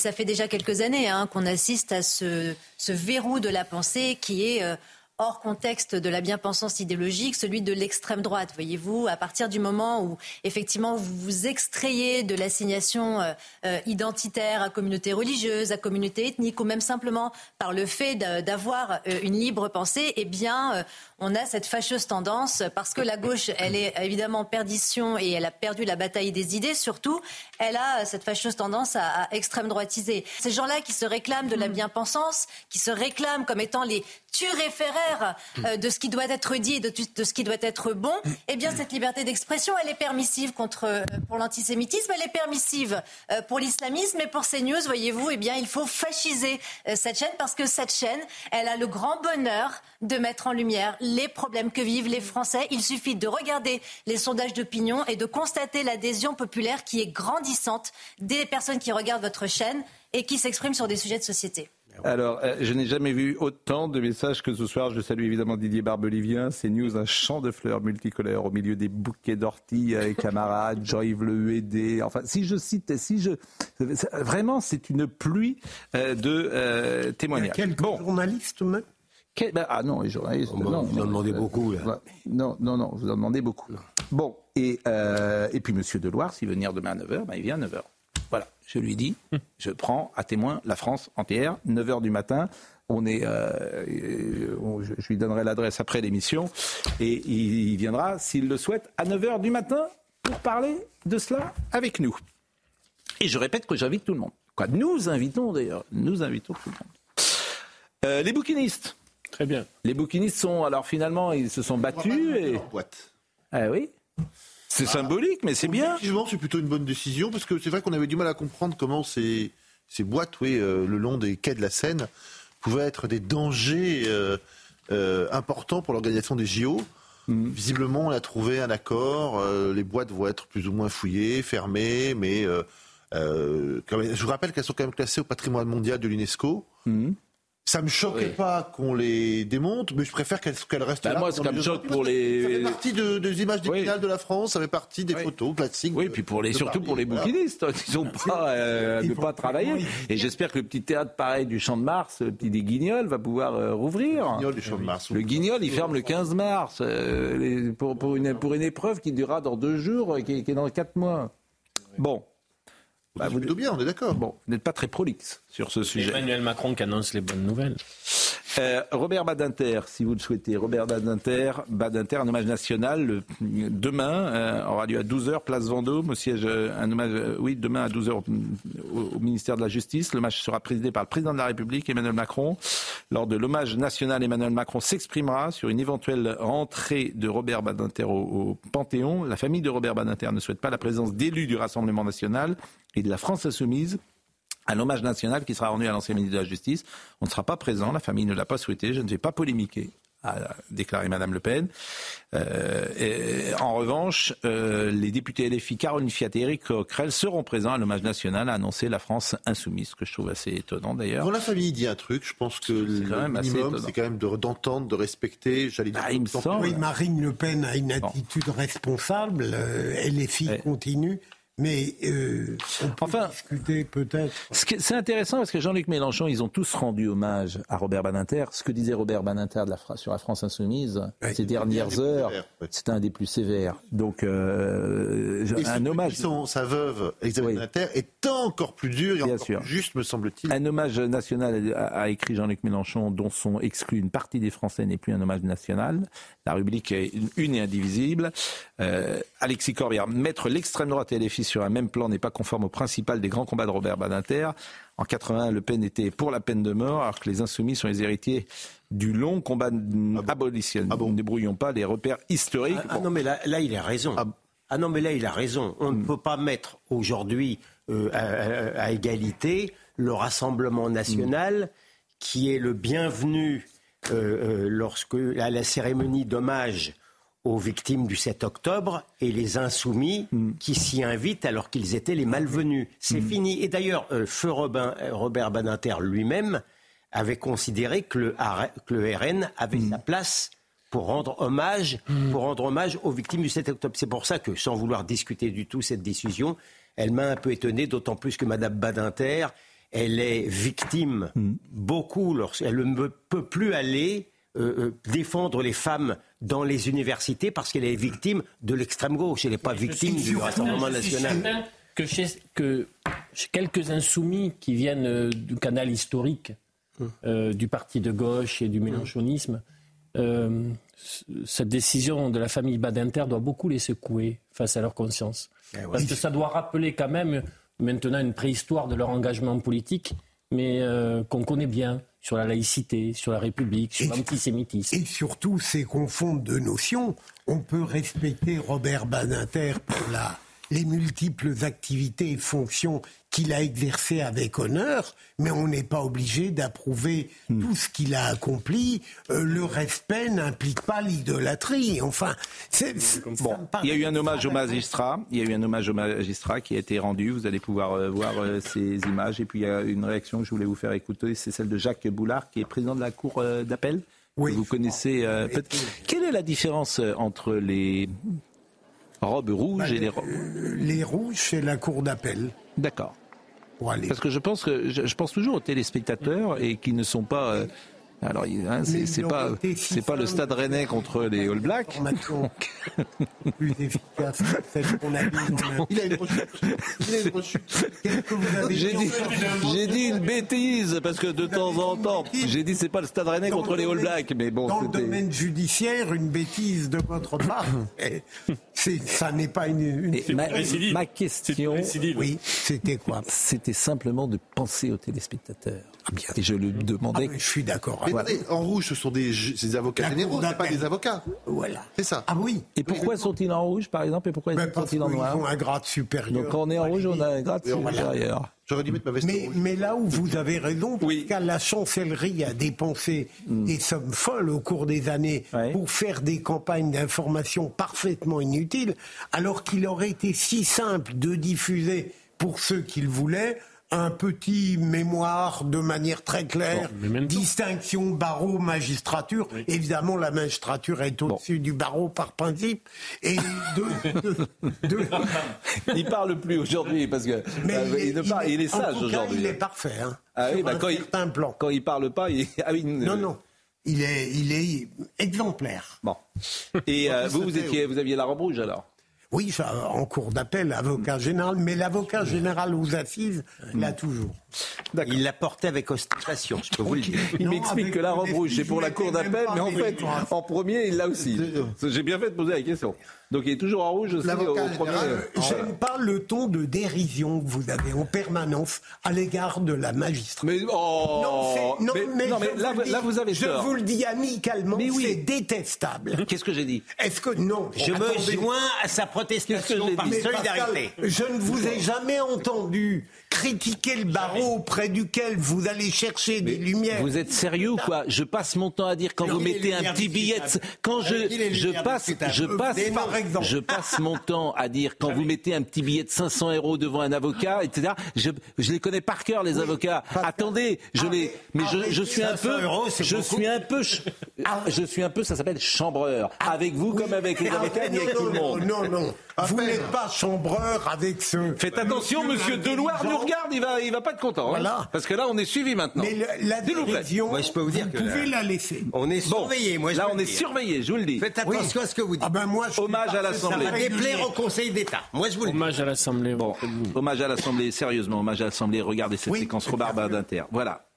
Ça fait déjà quelques années hein, qu'on assiste à ce, ce, verrou de la pensée qui est euh, hors contexte de la bien-pensance idéologique, celui de l'extrême droite. Voyez-vous, à partir du moment où effectivement vous vous extrayez de l'assignation euh, euh, identitaire à communauté religieuse, à communauté ethnique, ou même simplement par le fait d'avoir euh, une libre pensée, eh bien, on a cette fâcheuse tendance, parce que la gauche, elle est évidemment perdition et elle a perdu la bataille des idées, surtout, elle a cette fâcheuse tendance à, à extrême droitiser. Ces gens-là qui se réclament de la mmh. bien-pensance, qui se réclament comme étant les tu euh, de ce qui doit être dit et de, ce qui doit être bon, eh bien cette liberté d'expression, elle est permissive contre, euh, pour l'antisémitisme, elle est permissive euh, pour l'islamisme, mais pour CNews, voyez-vous, eh bien il faut fasciser cette chaîne parce que cette chaîne, elle a le grand bonheur de mettre en lumière les problèmes que vivent les Français. Il suffit de regarder les sondages d'opinion et de constater l'adhésion populaire qui est grandissante des personnes qui regardent votre chaîne et qui s'expriment sur des sujets de société. Alors, euh, je n'ai jamais vu autant de messages que ce soir. Je salue évidemment Didier Barbelivien. C'est News, un champ de fleurs multicolores au milieu des bouquets d'orties avec camarades, Jean-Yves Le Huédé. Enfin, si je cite, si je. Vraiment, c'est une pluie euh, de euh, témoignages. Il y a quelques journalistes même ben, ah non, les journalistes. Oh, non, vous en demandez beaucoup. Là. Non, non, non, vous en demandez beaucoup. Bon, et, et puis Monsieur Deloire, s'il veut venir demain à 9h, ben, il vient à 9h. Je lui dis, je prends à témoin la France entière, 9h du matin. On est, euh, je lui donnerai l'adresse après l'émission et il viendra, s'il le souhaite, à 9h du matin pour parler de cela avec nous. Et je répète que j'invite tout le monde. Quoi, nous invitons d'ailleurs, nous invitons tout le monde. Euh, les bouquinistes. Très bien. Les bouquinistes sont, alors finalement, ils se sont battus et. Ah oui. C'est symbolique, mais c'est bien. Effectivement, c'est plutôt une bonne décision parce que c'est vrai qu'on avait du mal à comprendre comment ces, ces boîtes, oui, euh, le long des quais de la Seine, pouvaient être des dangers euh, euh, importants pour l'organisation des JO. Mm. Visiblement, on a trouvé un accord. les boîtes vont être plus ou moins fouillées, fermées, mais je vous rappelle qu'elles sont quand même classées au patrimoine mondial de l'UNESCO. Mm. Ça me choquerait pas qu'on les démonte, mais je préfère qu'elles restent Bah, là. moi, les me choque pour les- Ça fait partie de- des images Oui. d'épinal de la France, ça fait partie des Oui. photos classiques. Oui, puis pour les, surtout Paris. pour les Voilà. bouquinistes, ils n'ont pas euh, vont pas travailler. Et j'espère que le petit théâtre pareil du Champ de Mars, le petit des Guignols, va pouvoir euh, rouvrir. Guignol du Champ de Mars. Le Guignol, il ferme le 15 mars euh, les- pour, pour, une, pour une épreuve qui durera dans deux jours et qui, qui est dans quatre mois. Bon. Bah, vous, plutôt bien, on est d'accord. bon, vous n'êtes pas très prolixe sur ce sujet. Emmanuel Macron qui annonce les bonnes nouvelles. Euh, Robert Badinter, si vous le souhaitez. Robert Badinter, Badinter, un hommage national. demain euh, aura lieu à 12h, place Vendôme, au siège, euh, un hommage, euh, oui, demain à 12h au, ministère de la Justice. Le match sera présidé par le président de la République, Emmanuel Macron. Lors de l'hommage national, Emmanuel Macron s'exprimera sur une éventuelle rentrée de Robert Badinter au Panthéon. La famille de Robert Badinter ne souhaite pas la présence d'élus du Rassemblement national et de la France insoumise à l'hommage national qui sera rendu à l'ancien ministre de la Justice. On ne sera pas présent, la famille ne l'a pas souhaité, je ne vais pas polémiquer a déclaré Madame Le Pen. Euh, et en revanche, euh, les députés LFI Caroline Fiat et Éric Coquerel seront présents à l'hommage national, a annoncé la France insoumise, ce que je trouve assez étonnant d'ailleurs. Quand la famille dit un truc, je pense que le quand même assez minimum, c'est quand même de- d'entendre, de respecter, j'allais dire. Ah, il me semble. Oui, Marine Le Pen a une Bon. attitude responsable. euh, elle est fille Ouais. continue. Mais euh, on peut Enfin- discuter peut-être. C'est intéressant parce que Jean-Luc Mélenchon, ils ont tous rendu hommage à Robert Badinter. Ce que disait Robert Badinter de la, Fra- sur la France insoumise Ouais. ces dernières heures, c'était un des plus sévères. Donc, euh, un hommage. sont- sa veuve, Elisabeth Oui. Badinter, est encore plus dur et Bien encore sûr. plus juste, me semble-t-il. Un hommage national a, a écrit Jean-Luc Mélenchon, dont sont exclus une partie des Français n'est plus un hommage national. La rubrique est une, et indivisible. Euh, Alexis Corbière, mettre l'extrême droite et les filles sur un même plan n'est pas conforme au principal des grands combats de Robert Badinter. En 81, Le Pen était pour la peine de mort, alors que les insoumis sont les héritiers du long combat abolitionniste. Ah bon Nous ne brouillons pas les repères historiques. Ah, ah non, mais là, là, il a raison. Ah. Ah, non, mais là, il a raison. On Hmm. ne peut pas mettre aujourd'hui euh, à, égalité le Rassemblement national, qui est le bienvenu euh, euh, lorsque à la cérémonie d'hommage aux victimes du 7 octobre et les insoumis Hmm. qui s'y invitent alors qu'ils étaient les malvenus. C'est fini. Et d'ailleurs, euh, Feu Robin- euh, Robert Badinter lui-même avait considéré que le, AR- que le RN avait Hmm. sa place pour rendre hommage, pour rendre hommage aux victimes du 7 octobre. C'est pour ça que, sans vouloir discuter du tout cette décision, elle m'a un peu étonné, d'autant plus que Madame Badinter, elle est victime beaucoup lorsqu'elle ne peut plus aller euh, euh, défendre les femmes dans les universités parce qu'elle est victime de l'extrême gauche. Elle n'est pas victime du Rassemblement national. que chez, que chez quelques insoumis qui viennent euh, du canal historique euh, du parti de gauche et du mélenchonisme, euh, c- cette décision de la famille Badinter doit beaucoup les secouer face à leur conscience. Parce que ça doit rappeler quand même maintenant une préhistoire de leur engagement politique, mais euh, qu'on connaît bien sur la laïcité, sur la République, sur l'antisémitisme. Et surtout, c'est confondre deux notions. On peut respecter Robert Badinter pour la, les multiples activités et fonctions qu'il a exercées avec honneur, mais on n'est pas obligé d'approuver Hmm. tout ce qu'il a accompli. Euh, le respect n'implique pas l'idolâtrie. Enfin, c'est, Bon, il y a eu un hommage au magistrat. Il y a eu un hommage au magistrat qui a été rendu. Vous allez pouvoir euh, voir euh, ces images. Et puis il y a une réaction que je voulais vous faire écouter, c'est celle de Jacques Boulard, qui est président de la cour euh, d'appel. Oui. Vous connaissez. euh, Quelle est la différence entre les robes rouges et les robes Euh, Les rouges, c'est la cour d'appel. D'accord. Parce que je pense que je, je pense toujours aux téléspectateurs et qui ne sont pas. euh, alors, hein, c'est pas c'est le Stade Rennais contre les All Blacks. Information plus efficace que celle qu'on a mise en Il a une rechute. J'ai dit dit, j'ai dit une bêtise parce que de temps en temps, j'ai dit c'est pas le Stade Rennais Dans contre le les All Blacks, mais bon, Dans le domaine judiciaire, une bêtise de votre part, c'est- ça n'est pas une. ma, récidive. ma question, Oui, c'était quoi? c'était simplement de penser aux téléspectateurs. Ah, bien Et je lui Ah, demandais. mais Je suis d'accord. Mais Voilà. attendez, en rouge, ce sont des, avocats généraux, pas des avocats. Voilà. C'est ça. Ah oui. Et pourquoi sont-ils en rouge, par exemple, et pourquoi Ben, sont-ils en noir ont un grade supérieur. Donc quand on est en rouge, on a un grade supérieur. J'aurais dû mettre ma veste Mais, rouge. mais là où vous avez raison, parce Oui. qu'à la chancellerie a dépensé des sommes folles au cours des années Ouais. pour faire des campagnes d'information parfaitement inutiles, alors qu'il aurait été si simple de diffuser pour ceux qui le voulaient un petit mémoire de manière très claire, distinction barreau-magistrature. Évidemment, la magistrature est au-dessus du barreau par principe. Et il parle plus aujourd'hui parce que euh, il, est, parle, il, est sage aujourd'hui. Il est parfait. Hein, ah oui, bah quand, il, plan. quand il parle pas, il... Ah oui, non, non. Il est, il est exemplaire. Bon. Et euh, vous, vous, étiez, vous aviez la robe rouge alors? Oui, en cours d'appel, avocat général, mais l'avocat général aux assises l'a toujours. Il l'a porté avec ostentation, je peux vous le dire. Il m'explique que la robe rouge, c'est pour la cour d'appel, mais en fait, en premier, il l'a aussi. J'ai bien fait de poser la question. Donc il est toujours en rouge aussi au premier. J'aime pas le ton de dérision que vous avez en permanence à l'égard de la magistrature. Mais, oh, non, mais, là, vous avez Je vous le dis amicalement, c'est détestable. Qu'est-ce que j'ai dit Est-ce que non Je me joins à sa protestation par solidarité. je ne vous ai jamais entendu critiquer le barreau auprès duquel vous allez chercher des lumières. Vous êtes sérieux ou quoi Je passe mon temps à dire quand vous mettez un petit billet, quand je je passe je passe je passe mon temps à dire quand vous mettez un petit billet de 500 euros devant un avocat, etc. Je, je les connais par cœur les avocats. Attendez, je les mais je, je suis un peu je suis un peu je suis un peu ça s'appelle chambreur avec vous comme avec les avocats ni avec tout le monde. Non non. Vous n'êtes pas chambreur avec ce. Faites attention, monsieur Deloire regarde, il va, il va pas être content. Hein. parce que là, on est suivi maintenant. Mais la dérision, je peux vous, dire pouvez la... laisser. On est surveillé, moi. là, on est surveillé, je vous le dis. Faites attention à ce que vous dites. Ah ben moi, Hommage à l'Assemblée. Ça va déplaire au Conseil d'État. Moi, je vous le dis. Hommage à l'Assemblée. Bon, hommage à l'Assemblée, sérieusement, hommage à l'Assemblée. Regardez cette séquence rebarbarde d'Inter. Voilà.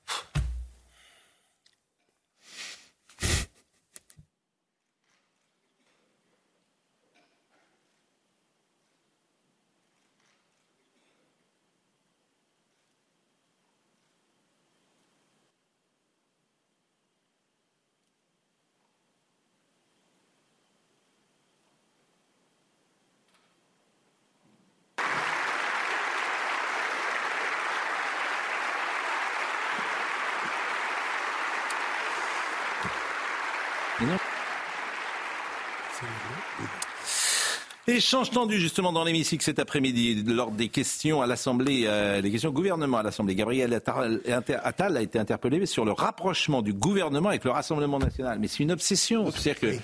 Échange tendu justement dans l'hémicycle cet après-midi lors des questions à l'Assemblée, euh, des questions au gouvernement à l'Assemblée. Gabriel Attal a été interpellé sur le rapprochement du gouvernement avec le Rassemblement national. Mais c'est une obsession. C'est-à-dire que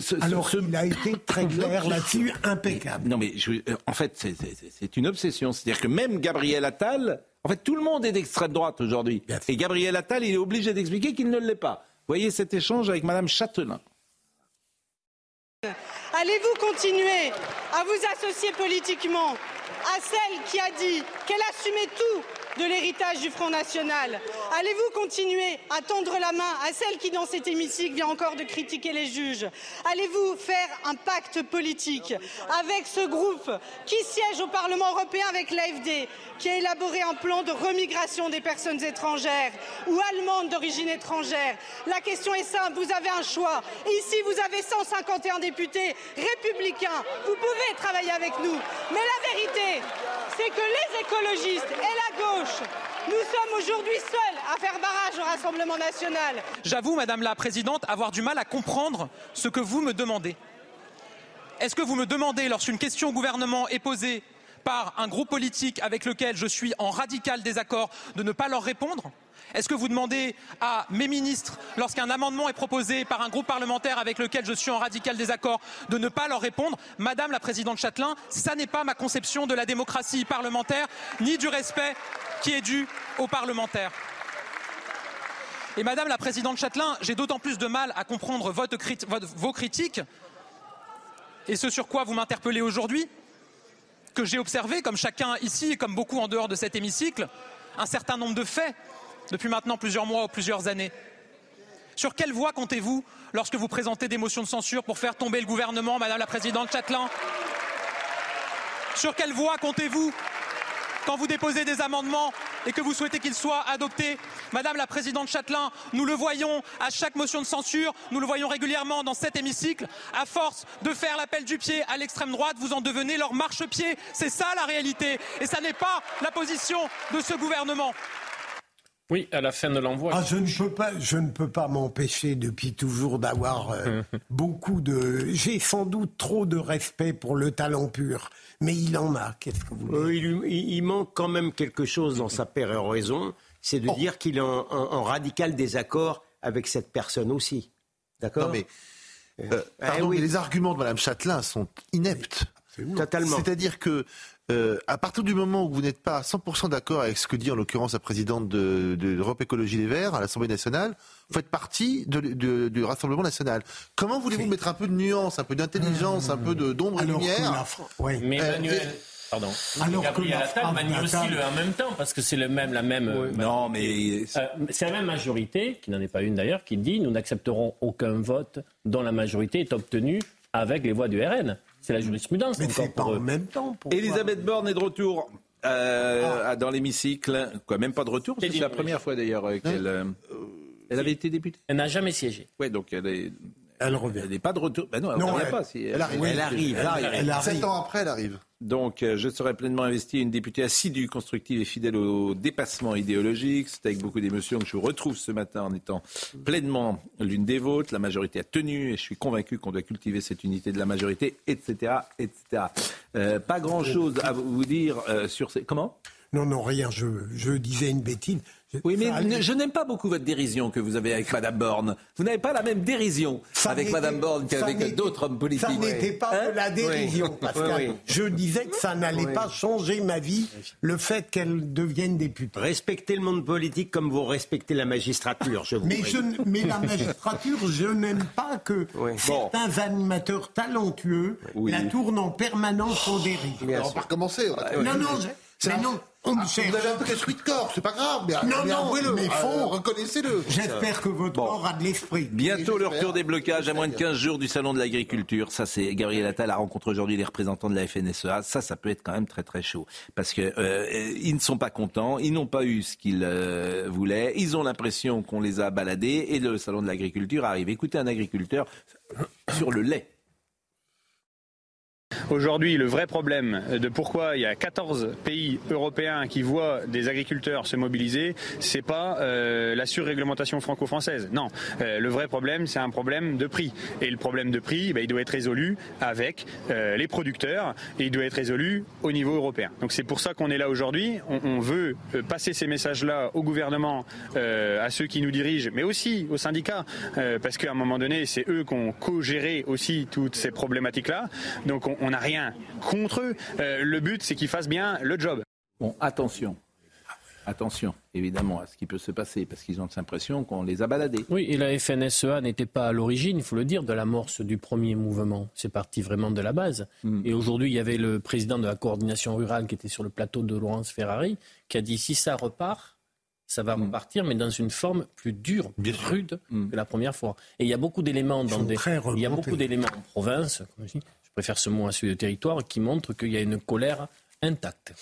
ce, Alors, il a été très clair là-dessus, impeccable. Non, mais je, euh, en fait, c'est une obsession. C'est-à-dire que même Gabriel Attal, en fait, tout le monde est d'extrême droite aujourd'hui. Et Gabriel Attal, il est obligé d'expliquer qu'il ne l'est pas. Voyez cet échange avec Madame Châtelain. Allez-vous continuer à vous associer politiquement à celle qui a dit qu'elle assumait tout de l'héritage du Front National Allez-vous continuer à tendre la main à celle qui, dans cet hémicycle, vient encore de critiquer les juges? Allez-vous faire un pacte politique avec ce groupe qui siège au Parlement européen avec l'AFD, qui a élaboré un plan de remigration des personnes étrangères ou allemandes d'origine étrangère? La question est simple, vous avez un choix. Ici, vous avez 151 députés républicains. Vous pouvez travailler avec nous. Mais la vérité, c'est que les écologistes et la gauche, nous sommes aujourd'hui seuls à faire barrage au Rassemblement national. J'avoue, Madame la Présidente, avoir du mal à comprendre ce que vous me demandez. Est-ce que vous me demandez, lorsqu'une question au gouvernement est posée par un groupe politique avec lequel je suis en radical désaccord, de ne pas leur répondre? Est-ce que vous demandez à mes ministres, lorsqu'un amendement est proposé par un groupe parlementaire avec lequel je suis en radical désaccord, de ne pas leur répondre Madame la Présidente Châtelain, ça n'est pas ma conception de la démocratie parlementaire, ni du respect qui est dû aux parlementaires. Et Madame la Présidente Châtelain, j'ai d'autant plus de mal à comprendre vos critiques et ce sur quoi vous m'interpellez aujourd'hui, que j'ai observé, comme chacun ici et comme beaucoup en dehors de cet hémicycle, un certain nombre de faits depuis maintenant plusieurs mois ou plusieurs années. Sur quelle voie comptez-vous lorsque vous présentez des motions de censure pour faire tomber le gouvernement, Madame la Présidente Châtelain? Sur quelle voie comptez-vous quand vous déposez des amendements et que vous souhaitez qu'ils soient adoptés? Madame la Présidente Châtelain, nous le voyons à chaque motion de censure, nous le voyons régulièrement dans cet hémicycle. À force de faire l'appel du pied à l'extrême droite, vous en devenez leur marchepied. C'est ça la réalité. Et ça n'est pas la position de ce gouvernement. Oui, à la fin de l'envoi. Ah, je ne peux pas, je ne peux pas m'empêcher depuis toujours d'avoir euh, beaucoup de. J'ai sans doute trop de respect pour le talent pur, mais il en a. Qu'est-ce que vous euh, il, il, manque quand même quelque chose dans sa péroraison, c'est de oh. dire qu'il est en, en, radical désaccord avec cette personne aussi. D'accord? Mais, euh, pardon, mais les arguments de Mme Châtelain sont ineptes. Totalement. C'est-à-dire que euh, à partir du moment où vous n'êtes pas à 100% d'accord avec ce que dit en l'occurrence la présidente de, l'Europe Écologie Les Verts à l'Assemblée nationale, vous faites partie du Rassemblement national. Comment voulez-vous mettre un peu de nuance, un peu d'intelligence, un peu d'ombre et de lumière Mais euh, Emmanuel... Pardon. Alors Gabriel Attal manie aussi le en même temps parce que c'est le même, la même. Euh, non, mais c'est la même majorité, qui n'en est pas une d'ailleurs, qui dit nous n'accepterons aucun vote dont la majorité est obtenue avec les voix du RN. C'est la jurisprudence. Mais c'est pas en même temps. Elisabeth Borne est de retour. Euh, ah. dans l'hémicycle, quoi, même pas de retour. C'est la première fois d'ailleurs euh, qu'elle euh, elle avait été députée. Elle n'a jamais siégé. Ouais, donc elle est. Elle revient. Elle n'est pas de retour. Ben non, elle ne revient pas. Si elle, arrive. Elle, arrive. Elle arrive. Sept ans après, elle arrive. Donc, euh, je serai pleinement investi, une députée assidue, constructive et fidèle au dépassement idéologique. C'est avec beaucoup d'émotion que je vous retrouve ce matin en étant pleinement l'une des vôtres. La majorité a tenu et je suis convaincu qu'on doit cultiver cette unité de la majorité, etc., etc. Euh, pas grand-chose à vous dire euh, sur ces... Comment? Non, non, rien. Je, je disais une bêtise. Oui, mais je n'aime pas beaucoup votre dérision que vous avez avec Madame Borne. Vous n'avez pas la même dérision avec Madame Borne qu'avec d'autres hommes politiques. Ça n'était pas de la hein dérision, Pascal. Je disais que ça n'allait pas changer ma vie, le fait qu'elle devienne députée. Respectez le monde politique comme vous respectez la magistrature, je vous mais, je, mais la magistrature, je n'aime pas que certains animateurs talentueux la tournent en permanence en dérive. On va recommencer. Non, non, mais non. On ah, vous avez un peu d'esprit de corps, c'est pas grave, mais, non, non, le mais faux, reconnaissez-le. J'espère que votre corps a de l'esprit. Bientôt le retour des blocages, à moins de 15 jours du salon de l'agriculture. Ça, c'est Gabriel Attal a rencontré aujourd'hui les représentants de la FNSEA. Ça, ça peut être quand même très très chaud, parce que euh, ils ne sont pas contents, ils n'ont pas eu ce qu'ils euh, voulaient, ils ont l'impression qu'on les a baladés, et le salon de l'agriculture arrive. Écoutez un agriculteur sur le lait. Aujourd'hui, le vrai problème de pourquoi il y a 14 pays européens qui voient des agriculteurs se mobiliser, c'est pas euh, la surréglementation franco-française. Non, euh, le vrai problème, c'est un problème de prix. Et le problème de prix, ben, il doit être résolu avec euh, les producteurs et il doit être résolu au niveau européen. Donc c'est pour ça qu'on est là aujourd'hui. On, on, veut passer ces messages-là au gouvernement, à ceux qui nous dirigent, mais aussi aux syndicats, parce qu'à un moment donné, c'est eux qui ont co-géré aussi toutes ces problématiques-là. Donc on, on n'a rien contre eux. Euh, le but, c'est qu'ils fassent bien le job. Bon, attention. Attention, évidemment, à ce qui peut se passer, parce qu'ils ont l'impression qu'on les a baladés. Oui, et la FNSEA n'était pas à l'origine, il faut le dire, de l'amorce du premier mouvement. C'est parti vraiment de la base. Hmm. Et aujourd'hui, il y avait le président de la coordination rurale qui était sur le plateau de Laurence Ferrari, qui a dit si ça repart, ça va hmm. repartir, mais dans une forme plus dure, plus rude hmm. que la première fois. Et il y a beaucoup d'éléments dans des, il y a beaucoup d'éléments en province, comme je dis, préfère ce mot à celui de territoire, qui montre qu'il y a une colère intacte.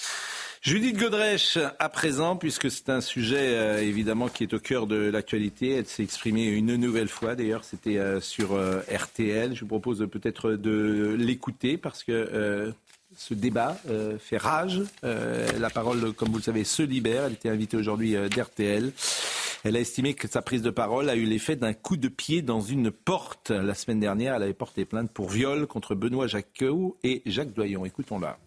Judith Godrèche, à présent, puisque c'est un sujet euh, évidemment qui est au cœur de l'actualité, elle s'est exprimée une nouvelle fois, d'ailleurs c'était euh, sur euh, RTL. Je vous propose peut-être de l'écouter parce que ce débat fait rage. la parole, comme vous le savez, se libère. Elle était invitée aujourd'hui d'RTL. Elle a estimé que sa prise de parole a eu l'effet d'un coup de pied dans une porte. La semaine dernière, elle avait porté plainte pour viol contre Benoît Jacquot et Jacques Doyon. Écoutons-la.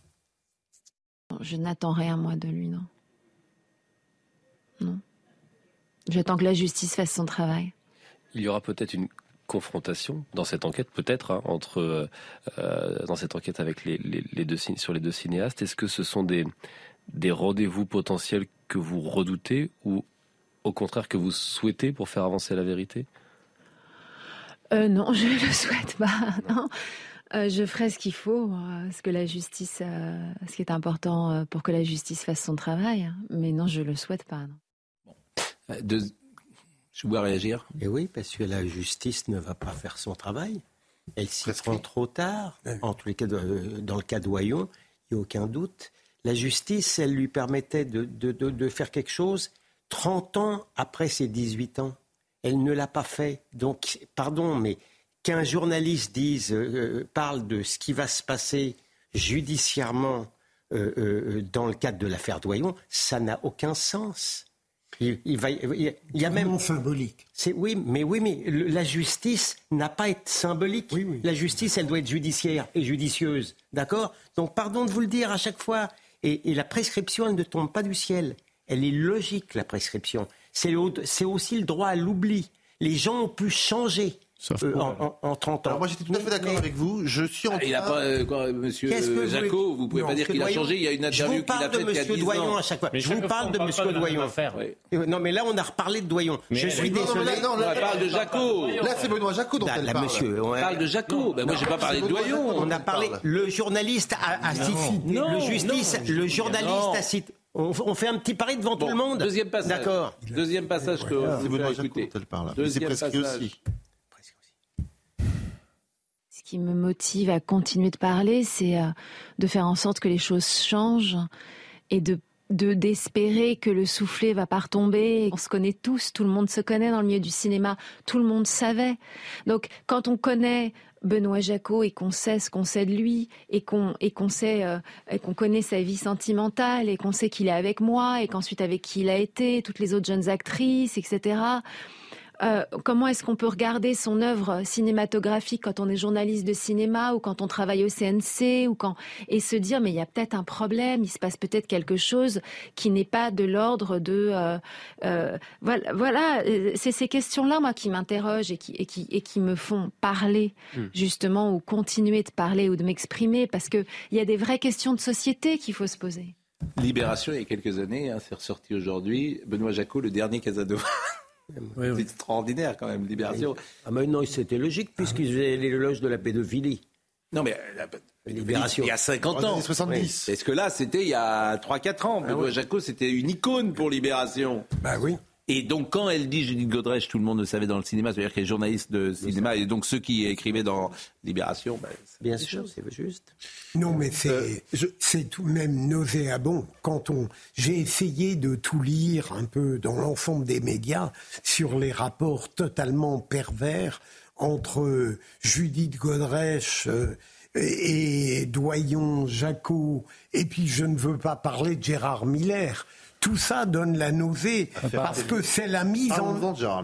Je n'attends rien, moi, de lui, non. Non. J'attends que la justice fasse son travail. Il y aura peut-être une confrontation dans cette enquête, peut-être, hein, entre euh, dans cette enquête avec les, deux, sur les deux cinéastes. Est-ce que ce sont des, des rendez-vous potentiels que vous redoutez ou au contraire que vous souhaitez pour faire avancer la vérité? Euh, Non, je ne le souhaite pas. Non. Euh, je ferai ce qu'il faut, euh, ce que la justice, ce qui est important pour que la justice fasse son travail. Mais non, je ne le souhaite pas. De... Je dois réagir. Et oui, parce que la justice ne va pas faire son travail. Elle s'y prend trop tard. En tous les cas, dans le cas de Wayon, il n'y a aucun doute. La justice, elle lui permettait de, de, de faire quelque chose 30 ans après ses 18 ans. Elle ne l'a pas fait. Donc, pardon, mais qu'un journaliste dise, euh, euh, parle de ce qui va se passer judiciairement euh, dans le cadre de l'affaire Doyon, ça n'a aucun sens. Il, va, il y a même symbolique. C'est oui, mais oui, mais la justice n'a pas à être symbolique. La justice, elle doit être judiciaire et judicieuse, d'accord? Donc, pardon de vous le dire à chaque fois. Et, et, la prescription, elle ne tombe pas du ciel. Elle est logique, la prescription. C'est aussi le droit à l'oubli. Les gens ont pu changer. Euh, en, en, 30 ans. Alors moi j'étais tout à fait d'accord avec vous. Je suis en ah, Il a pas, euh, quoi, Monsieur Jaco, vous, pouvez pas dire qu'il a changé. Il y a une interview qu'il a faite il y a 10 Monsieur Doyon à chaque fois. je vous parle de Monsieur Doyon. Non mais là on a reparlé de Doyon. je suis désolé. Non, on parle de Jaco. Là c'est Benoît Jaco dont elle parle. Monsieur, on parle de Jaco. Ben moi j'ai pas parlé de Doyon. On a parlé. Le journaliste a cité. Le justice, le journaliste a cité. On, fait un petit pari devant tout le monde. Deuxième passage. D'accord. Deuxième passage que elle parle. Deuxième passage. aussi. Ce qui me motive à continuer de parler, c'est euh, de faire en sorte que les choses changent et de de d'espérer que le soufflet va pas retomber. On se connaît tous, tout le monde se connaît dans le milieu du cinéma, tout le monde savait. Donc quand on connaît Benoît Jacot et qu'on sait ce qu'on sait de lui et qu'on et qu'on sait euh, qu'on connaît sa vie sentimentale et qu'on sait qu'il est avec moi et qu'ensuite avec qui il a été, toutes les autres jeunes actrices, etc. Euh, comment est-ce qu'on peut regarder son œuvre cinématographique quand on est journaliste de cinéma ou quand on travaille au CNC ou quand et se dire mais il y a peut-être un problème, il se passe peut-être quelque chose qui n'est pas de l'ordre de euh, euh, voilà, voilà c'est ces questions-là moi qui m'interrogent et qui, et qui et qui me font parler hmm. justement ou continuer de parler ou de m'exprimer parce que il y a des vraies questions de société qu'il faut se poser. Libération il y a quelques années, hein, c'est ressorti aujourd'hui. Benoît Jacot, le dernier Casanova. c'est extraordinaire quand même, Libération. Ah mais non, c'était logique puisqu'ils faisaient l'éloge de la pédophilie. Non mais la, Libération. Il y a 50 ans. 70. Est-ce que là, c'était il y a 3-4 ans. Ah, Jaco, c'était une icône pour Libération. Bah oui. Et donc, quand elle dit Judith Godrèche, tout le monde le savait dans le cinéma, c'est-à-dire qu'elle est journaliste de cinéma, et donc ceux qui écrivaient dans Libération. Bah, Bien sûr, c'est juste. Non, mais c'est euh, tout de même nauséabond. Quand on. J'ai essayé de tout lire un peu dans l'ensemble des médias sur les rapports totalement pervers entre Judith Godrèche. Euh, et Doyon, Jacot, et puis je ne veux pas parler de Gérard Miller tout ça donne la nausée ah, parce que c'est la mise en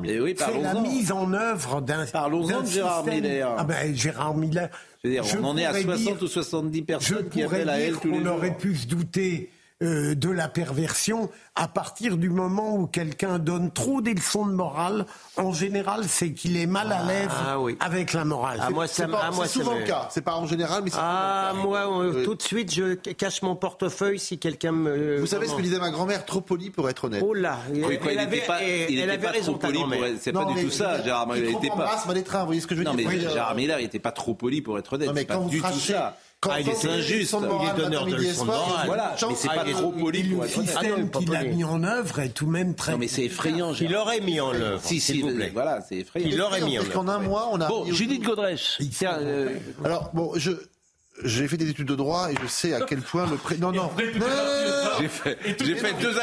eh c'est la mise en œuvre d'un parlons-en de Gérard Miller. Ah ben Gérard Miller. on en est à 60 ou 70 personnes qui appellent à elle tous les jours. On aurait pu se douter euh, de la perversion à partir du moment où quelqu'un donne trop des leçons de morale. En général, c'est qu'il est mal à l'aise ah, avec la morale. Ah, moi, c'est souvent le cas. C'est pas en général, mais c'est Ah, moi, euh, tout de suite, je cache mon portefeuille si quelqu'un me. Vous savez ce que disait ma grand-mère, trop poli pour être honnête. Oh là, elle, avait, pas, il elle avait raison. Trop poli pour C'est pas du tout ça, Gérard Miller. Il était pas. vous voyez ce que je veux dire Non, mais Gérard Miller, il était pas trop poli pour être honnête. Non, mais quand vous du tout ça. Quand ah, il est injuste, il est donneur de leçons de morale. Voilà, mais c'est pas trop poli Le système qu'il a mis en œuvre est tout de même très... Non, mais c'est effrayant. Il l'aurait mis en œuvre, si, si, voilà, c'est effrayant. Il l'aurait mis en œuvre. qu'en un mois, on a... Bon, Judith Godrèche. Euh, Alors, bon, je j'ai fait des études de droit et je sais à quel point le pré... non non, j'ai fait j'ai fait deux ans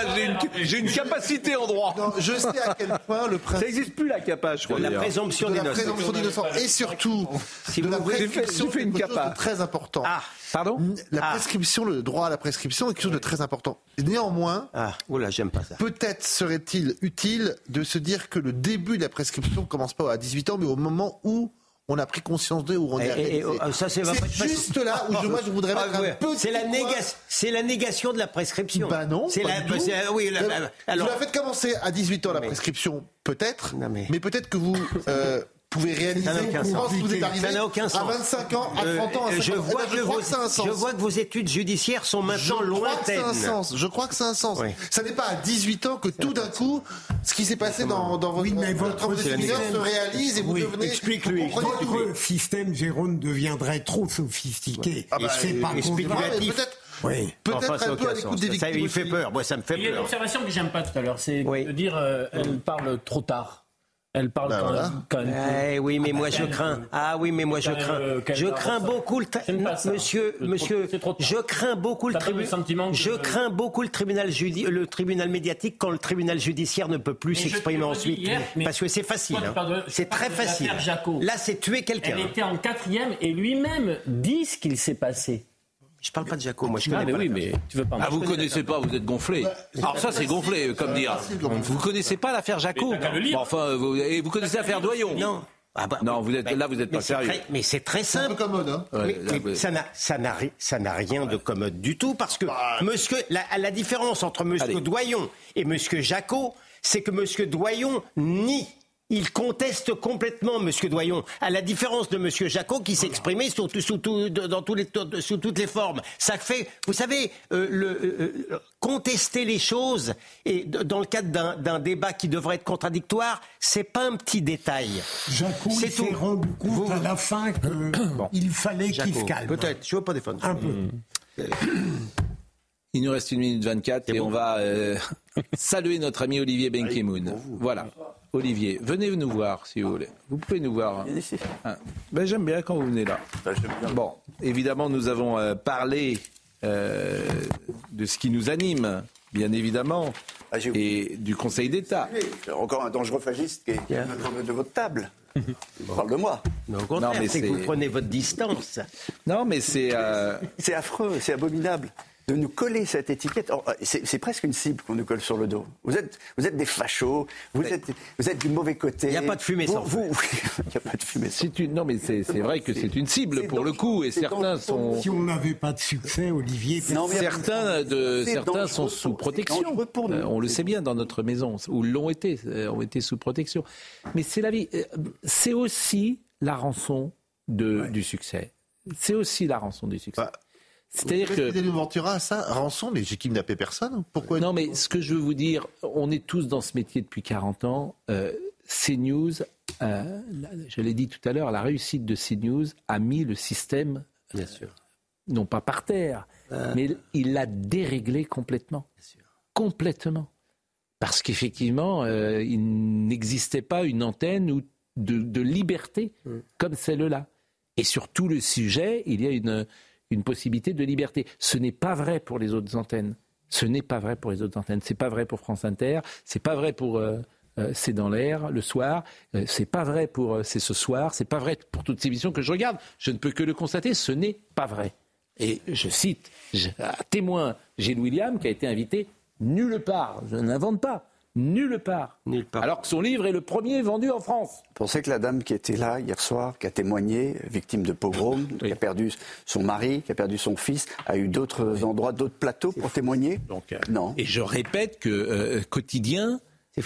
j'ai une, capacité en droit. Non, je sais à quel point le principe ça n'existe plus la capa je crois la présomption d'innocence. et surtout si vous j'ai fait, fait une capa. très important. Ah. Pardon la ah. prescription le droit à la prescription est quelque chose de très important. Néanmoins ah. Oula j'aime pas ça. peut-être serait-il utile de se dire que le début de la prescription commence pas à 18 ans mais au moment où on a pris conscience d'eux on est ça c'est juste là où je, moi je voudrais ah, mettre un peu c'est la c'est la négation de la prescription. Bah non c'est la oui la, alors vous la faites commencer à 18 ans la prescription peut-être mais, peut-être que vous euh, pouvez réaliser quand vous êtes arrivé à 25 ans, à 30 ans, à 50 je vois, eh ben, je, que vos, je vois que vos études judiciaires sont maintenant lointaines. Je crois que c'est un sens. Ça n'est pas à 18 ans que tout d'un coup, ce qui s'est passé dans, dans votre, mais votre se réalise et vous devenez... Explique-lui. Votre système, Jérôme, deviendrait trop sophistiqué. Ah bah, c'est pas spéculatif. Oui. Peut-être un peu à l'écoute des victimes. il fait peur. Moi, ça me fait peur. Il y a une observation que j'aime pas tout à l'heure, c'est de dire euh, elle parle trop tard. Elle parle ben quand, même, eh oui, mais moi je crains. Ah oui, mais moi je crains. Je crains beaucoup le monsieur, monsieur. Je crains beaucoup le tribunal. Je crains beaucoup le tribunal le tribunal médiatique quand le tribunal judiciaire ne peut plus s'exprimer ensuite, parce que c'est facile. Hein. C'est très facile. Là, c'est tuer quelqu'un. Elle était en quatrième et lui-même dit ce qu'il s'est passé. Je parle pas de Jaco, moi je connais Ah, mais pas oui, mais tu veux pas Ah, vous connaissez pas, vous êtes gonflé. Alors ça, c'est gonflé, comme dire. Vous connaissez pas l'affaire Jaco. Bon, Enfin, vous, et vous connaissez l'affaire Doyon Non. Ah bah, Non, vous êtes, là, vous êtes mais pas sérieux. très- mais c'est très C'est un peu simple. commode, hein Ouais, Mais- là, mais vous- ça n'a ça n'a ri- ça n'a rien de commode du tout parce que monsieur la, la différence entre monsieur Allez. Doyon et monsieur Jacot, c'est que monsieur Doyon nie il conteste complètement Monsieur Doyon, à la différence de Monsieur Jacot qui exprimé sous, sous tout- dans tous les, sous toutes les formes. Ça fait, vous savez, euh, le, euh, euh, contester les choses et dans le cadre d'un- débat qui devrait être contradictoire, c'est pas un petit détail. Jacot s'est rendu compte Vous- à la fin qu'il fallait qu'il calme. Peut-être, je ne veux pas défendre. Un peu. Il nous reste une minute 24 et on va euh, saluer notre ami Olivier Benkemoun. Voilà. Olivier, venez nous voir si vous voulez. Vous pouvez nous voir. Hein. Ben, J'aime bien quand vous venez là. Bon, évidemment, nous avons euh, parlé euh, de ce qui nous anime, bien évidemment, Ah, et du Conseil d'État. Encore un dangereux fasciste qui est de votre table. On parle de moi. Mais au contraire, Non, mais c'est que vous prenez votre distance. Non, mais c'est. euh, C'est affreux, c'est abominable de nous coller cette étiquette. Oh, C'est presque une cible qu'on nous colle sur le dos. Vous êtes, vous êtes des fachos, vous êtes, vous êtes du mauvais côté. Il n'y a pas de fumée sans vous- Il n'y a pas de fumée sans c'est une... Non, mais c'est c'est vrai que c'est une cible pour le coup, et c'est certains sont. Si on n'avait pas de succès, Olivier, Non, Certains, de, certains sont sous pour- protection. pour nous. Euh, on le sait bien dans notre maison, ou l'ont été, euh, ont été sous protection. Mais c'est la vie. Euh, C'est aussi la rançon de, du succès. C'est aussi la rançon du succès. Bah, C'est-à-dire Vous que. nous mentira à ça Rançon, mais j'ai kidnappé personne. Pourquoi Non, mais ce que je veux vous dire, on est tous dans ce métier depuis 40 ans. Euh, CNews, euh, je l'ai dit tout à l'heure, la réussite de CNews a mis le système, Bien sûr. non pas par terre, mais il l'a déréglé complètement. Complètement. Parce qu'effectivement, euh, il n'existait pas une antenne où- de, de liberté comme celle-là. Et sur tout le sujet, il y a une, une possibilité de liberté. Ce n'est pas vrai pour les autres antennes. Ce n'est pas vrai pour les autres antennes. C'est pas vrai pour France Inter. C'est pas vrai pour euh, euh, C'est dans l'air le soir. Euh, c'est pas vrai pour euh, C'est ce soir. C'est pas vrai pour toutes ces émissions que je regarde. Je ne peux que le constater. Ce n'est pas vrai. Et je cite témoin Gilles William qui a été invité nulle part. Je n'invente pas. Nulle part. Nulle part. Alors que son livre est le premier vendu en France. Vous pensez que la dame qui était là hier soir, qui a témoigné, victime de pogrom, qui a perdu son mari, qui a perdu son fils, a eu d'autres endroits, d'autres plateaux pour témoigner? Donc, euh, Non. Et je répète que euh, Quotidien,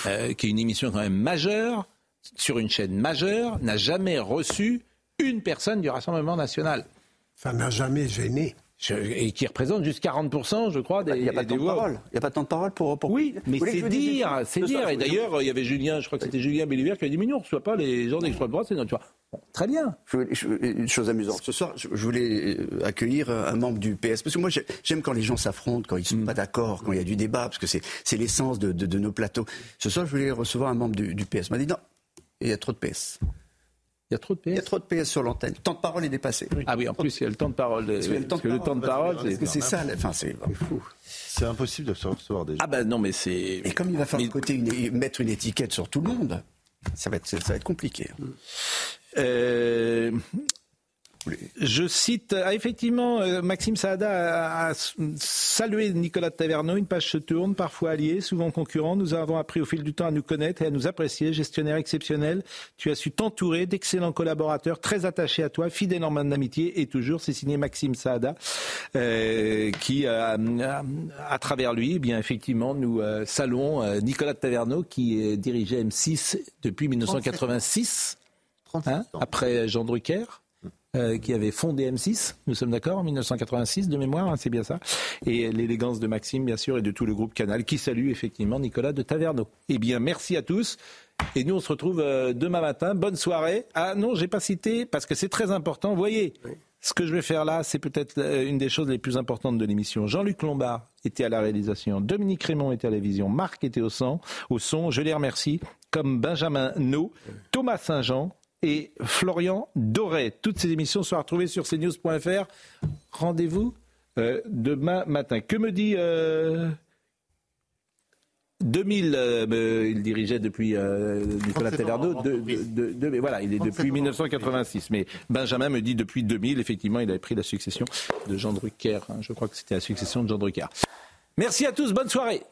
euh, qui est une émission quand même majeure, sur une chaîne majeure, n'a jamais reçu une personne du Rassemblement national. ça n'a jamais gêné. Je- et qui représente juste 40%, je crois, des, Il n'y a pas de parole. Il n'y a pas tant de parole pour. pour... Oui, mais c'est dire, c'est dire. Et d'ailleurs, il y avait Julien, je crois que c'était Julien Belliver qui a dit Mais non, on ne reçoit pas les gens d'extrême droite, c'est notre. Bon, très bien. Je voulais- je- une chose amusante. Ce soir, je, je voulais euh, accueillir un membre du PS. Parce que moi, j'ai- j'aime quand les gens s'affrontent, quand ils ne sont pas d'accord, quand il y a du débat, parce que c'est c'est l'essence de, de- de nos plateaux. Ce soir, je voulais recevoir un membre du, du PS. Il m'a dit non, il y a trop de PS. Il y a trop de Il y a PS. trop de PS sur l'antenne. Le temps de parole est dépassé. Ah oui, en plus, il y a le temps de parole. de- Parce que le temps parce que le temps de parole, parce que c'est ça. la- Enfin, c'est fou. C'est impossible de se recevoir déjà. Ah ben non, mais c'est. Et comme il va falloir Mais- côté une- mettre une étiquette sur tout le monde, ça va être, ça va être compliqué. Euh, je cite, ah, effectivement, euh, Maxime Saada a, a salué Nicolas Taverneau. Une page se tourne, parfois allié, souvent concurrent. Nous avons appris au fil du temps à nous connaître et à nous apprécier. Gestionnaire exceptionnel, tu as su t'entourer d'excellents collaborateurs, très attachés à toi, fidèle en main d'amitié et toujours. C'est signé Maxime Saada, euh, qui, euh, à travers lui, eh bien effectivement, nous euh, saluons Nicolas Taverneau, qui dirigeait M6 depuis 1986. 36 Hein, après Jean Drucker, euh, qui avait fondé M6, nous sommes d'accord, en 1986 de mémoire, hein, c'est bien ça. Et l'élégance de Maxime, bien sûr, et de tout le groupe Canal, qui salue effectivement Nicolas de Taverneau. Eh bien, merci à tous. Et nous, on se retrouve euh, demain matin. Bonne soirée. Ah non, j'ai pas cité, parce que c'est très important. Vous voyez, ce que je vais faire là, c'est peut-être euh, une des choses les plus importantes de l'émission. Jean-Luc Lombard était à la réalisation, Dominique Raymond était à la vision, Marc était au son, au son. Je les remercie, comme Benjamin No, Thomas Saint-Jean et Florian Doré. Toutes ces émissions sont retrouvées sur cnews.fr. Rendez-vous euh, demain matin. Que me dit... euh, 2000, euh, il dirigeait depuis euh, Nicolas Taverneau. De, de, de, mais voilà, il est depuis 1986. Mais Benjamin me dit depuis 2000, effectivement, il avait pris la succession de Jean Drucker. Hein. je crois que c'était la succession de Jean Drucker. Merci à tous, bonne soirée.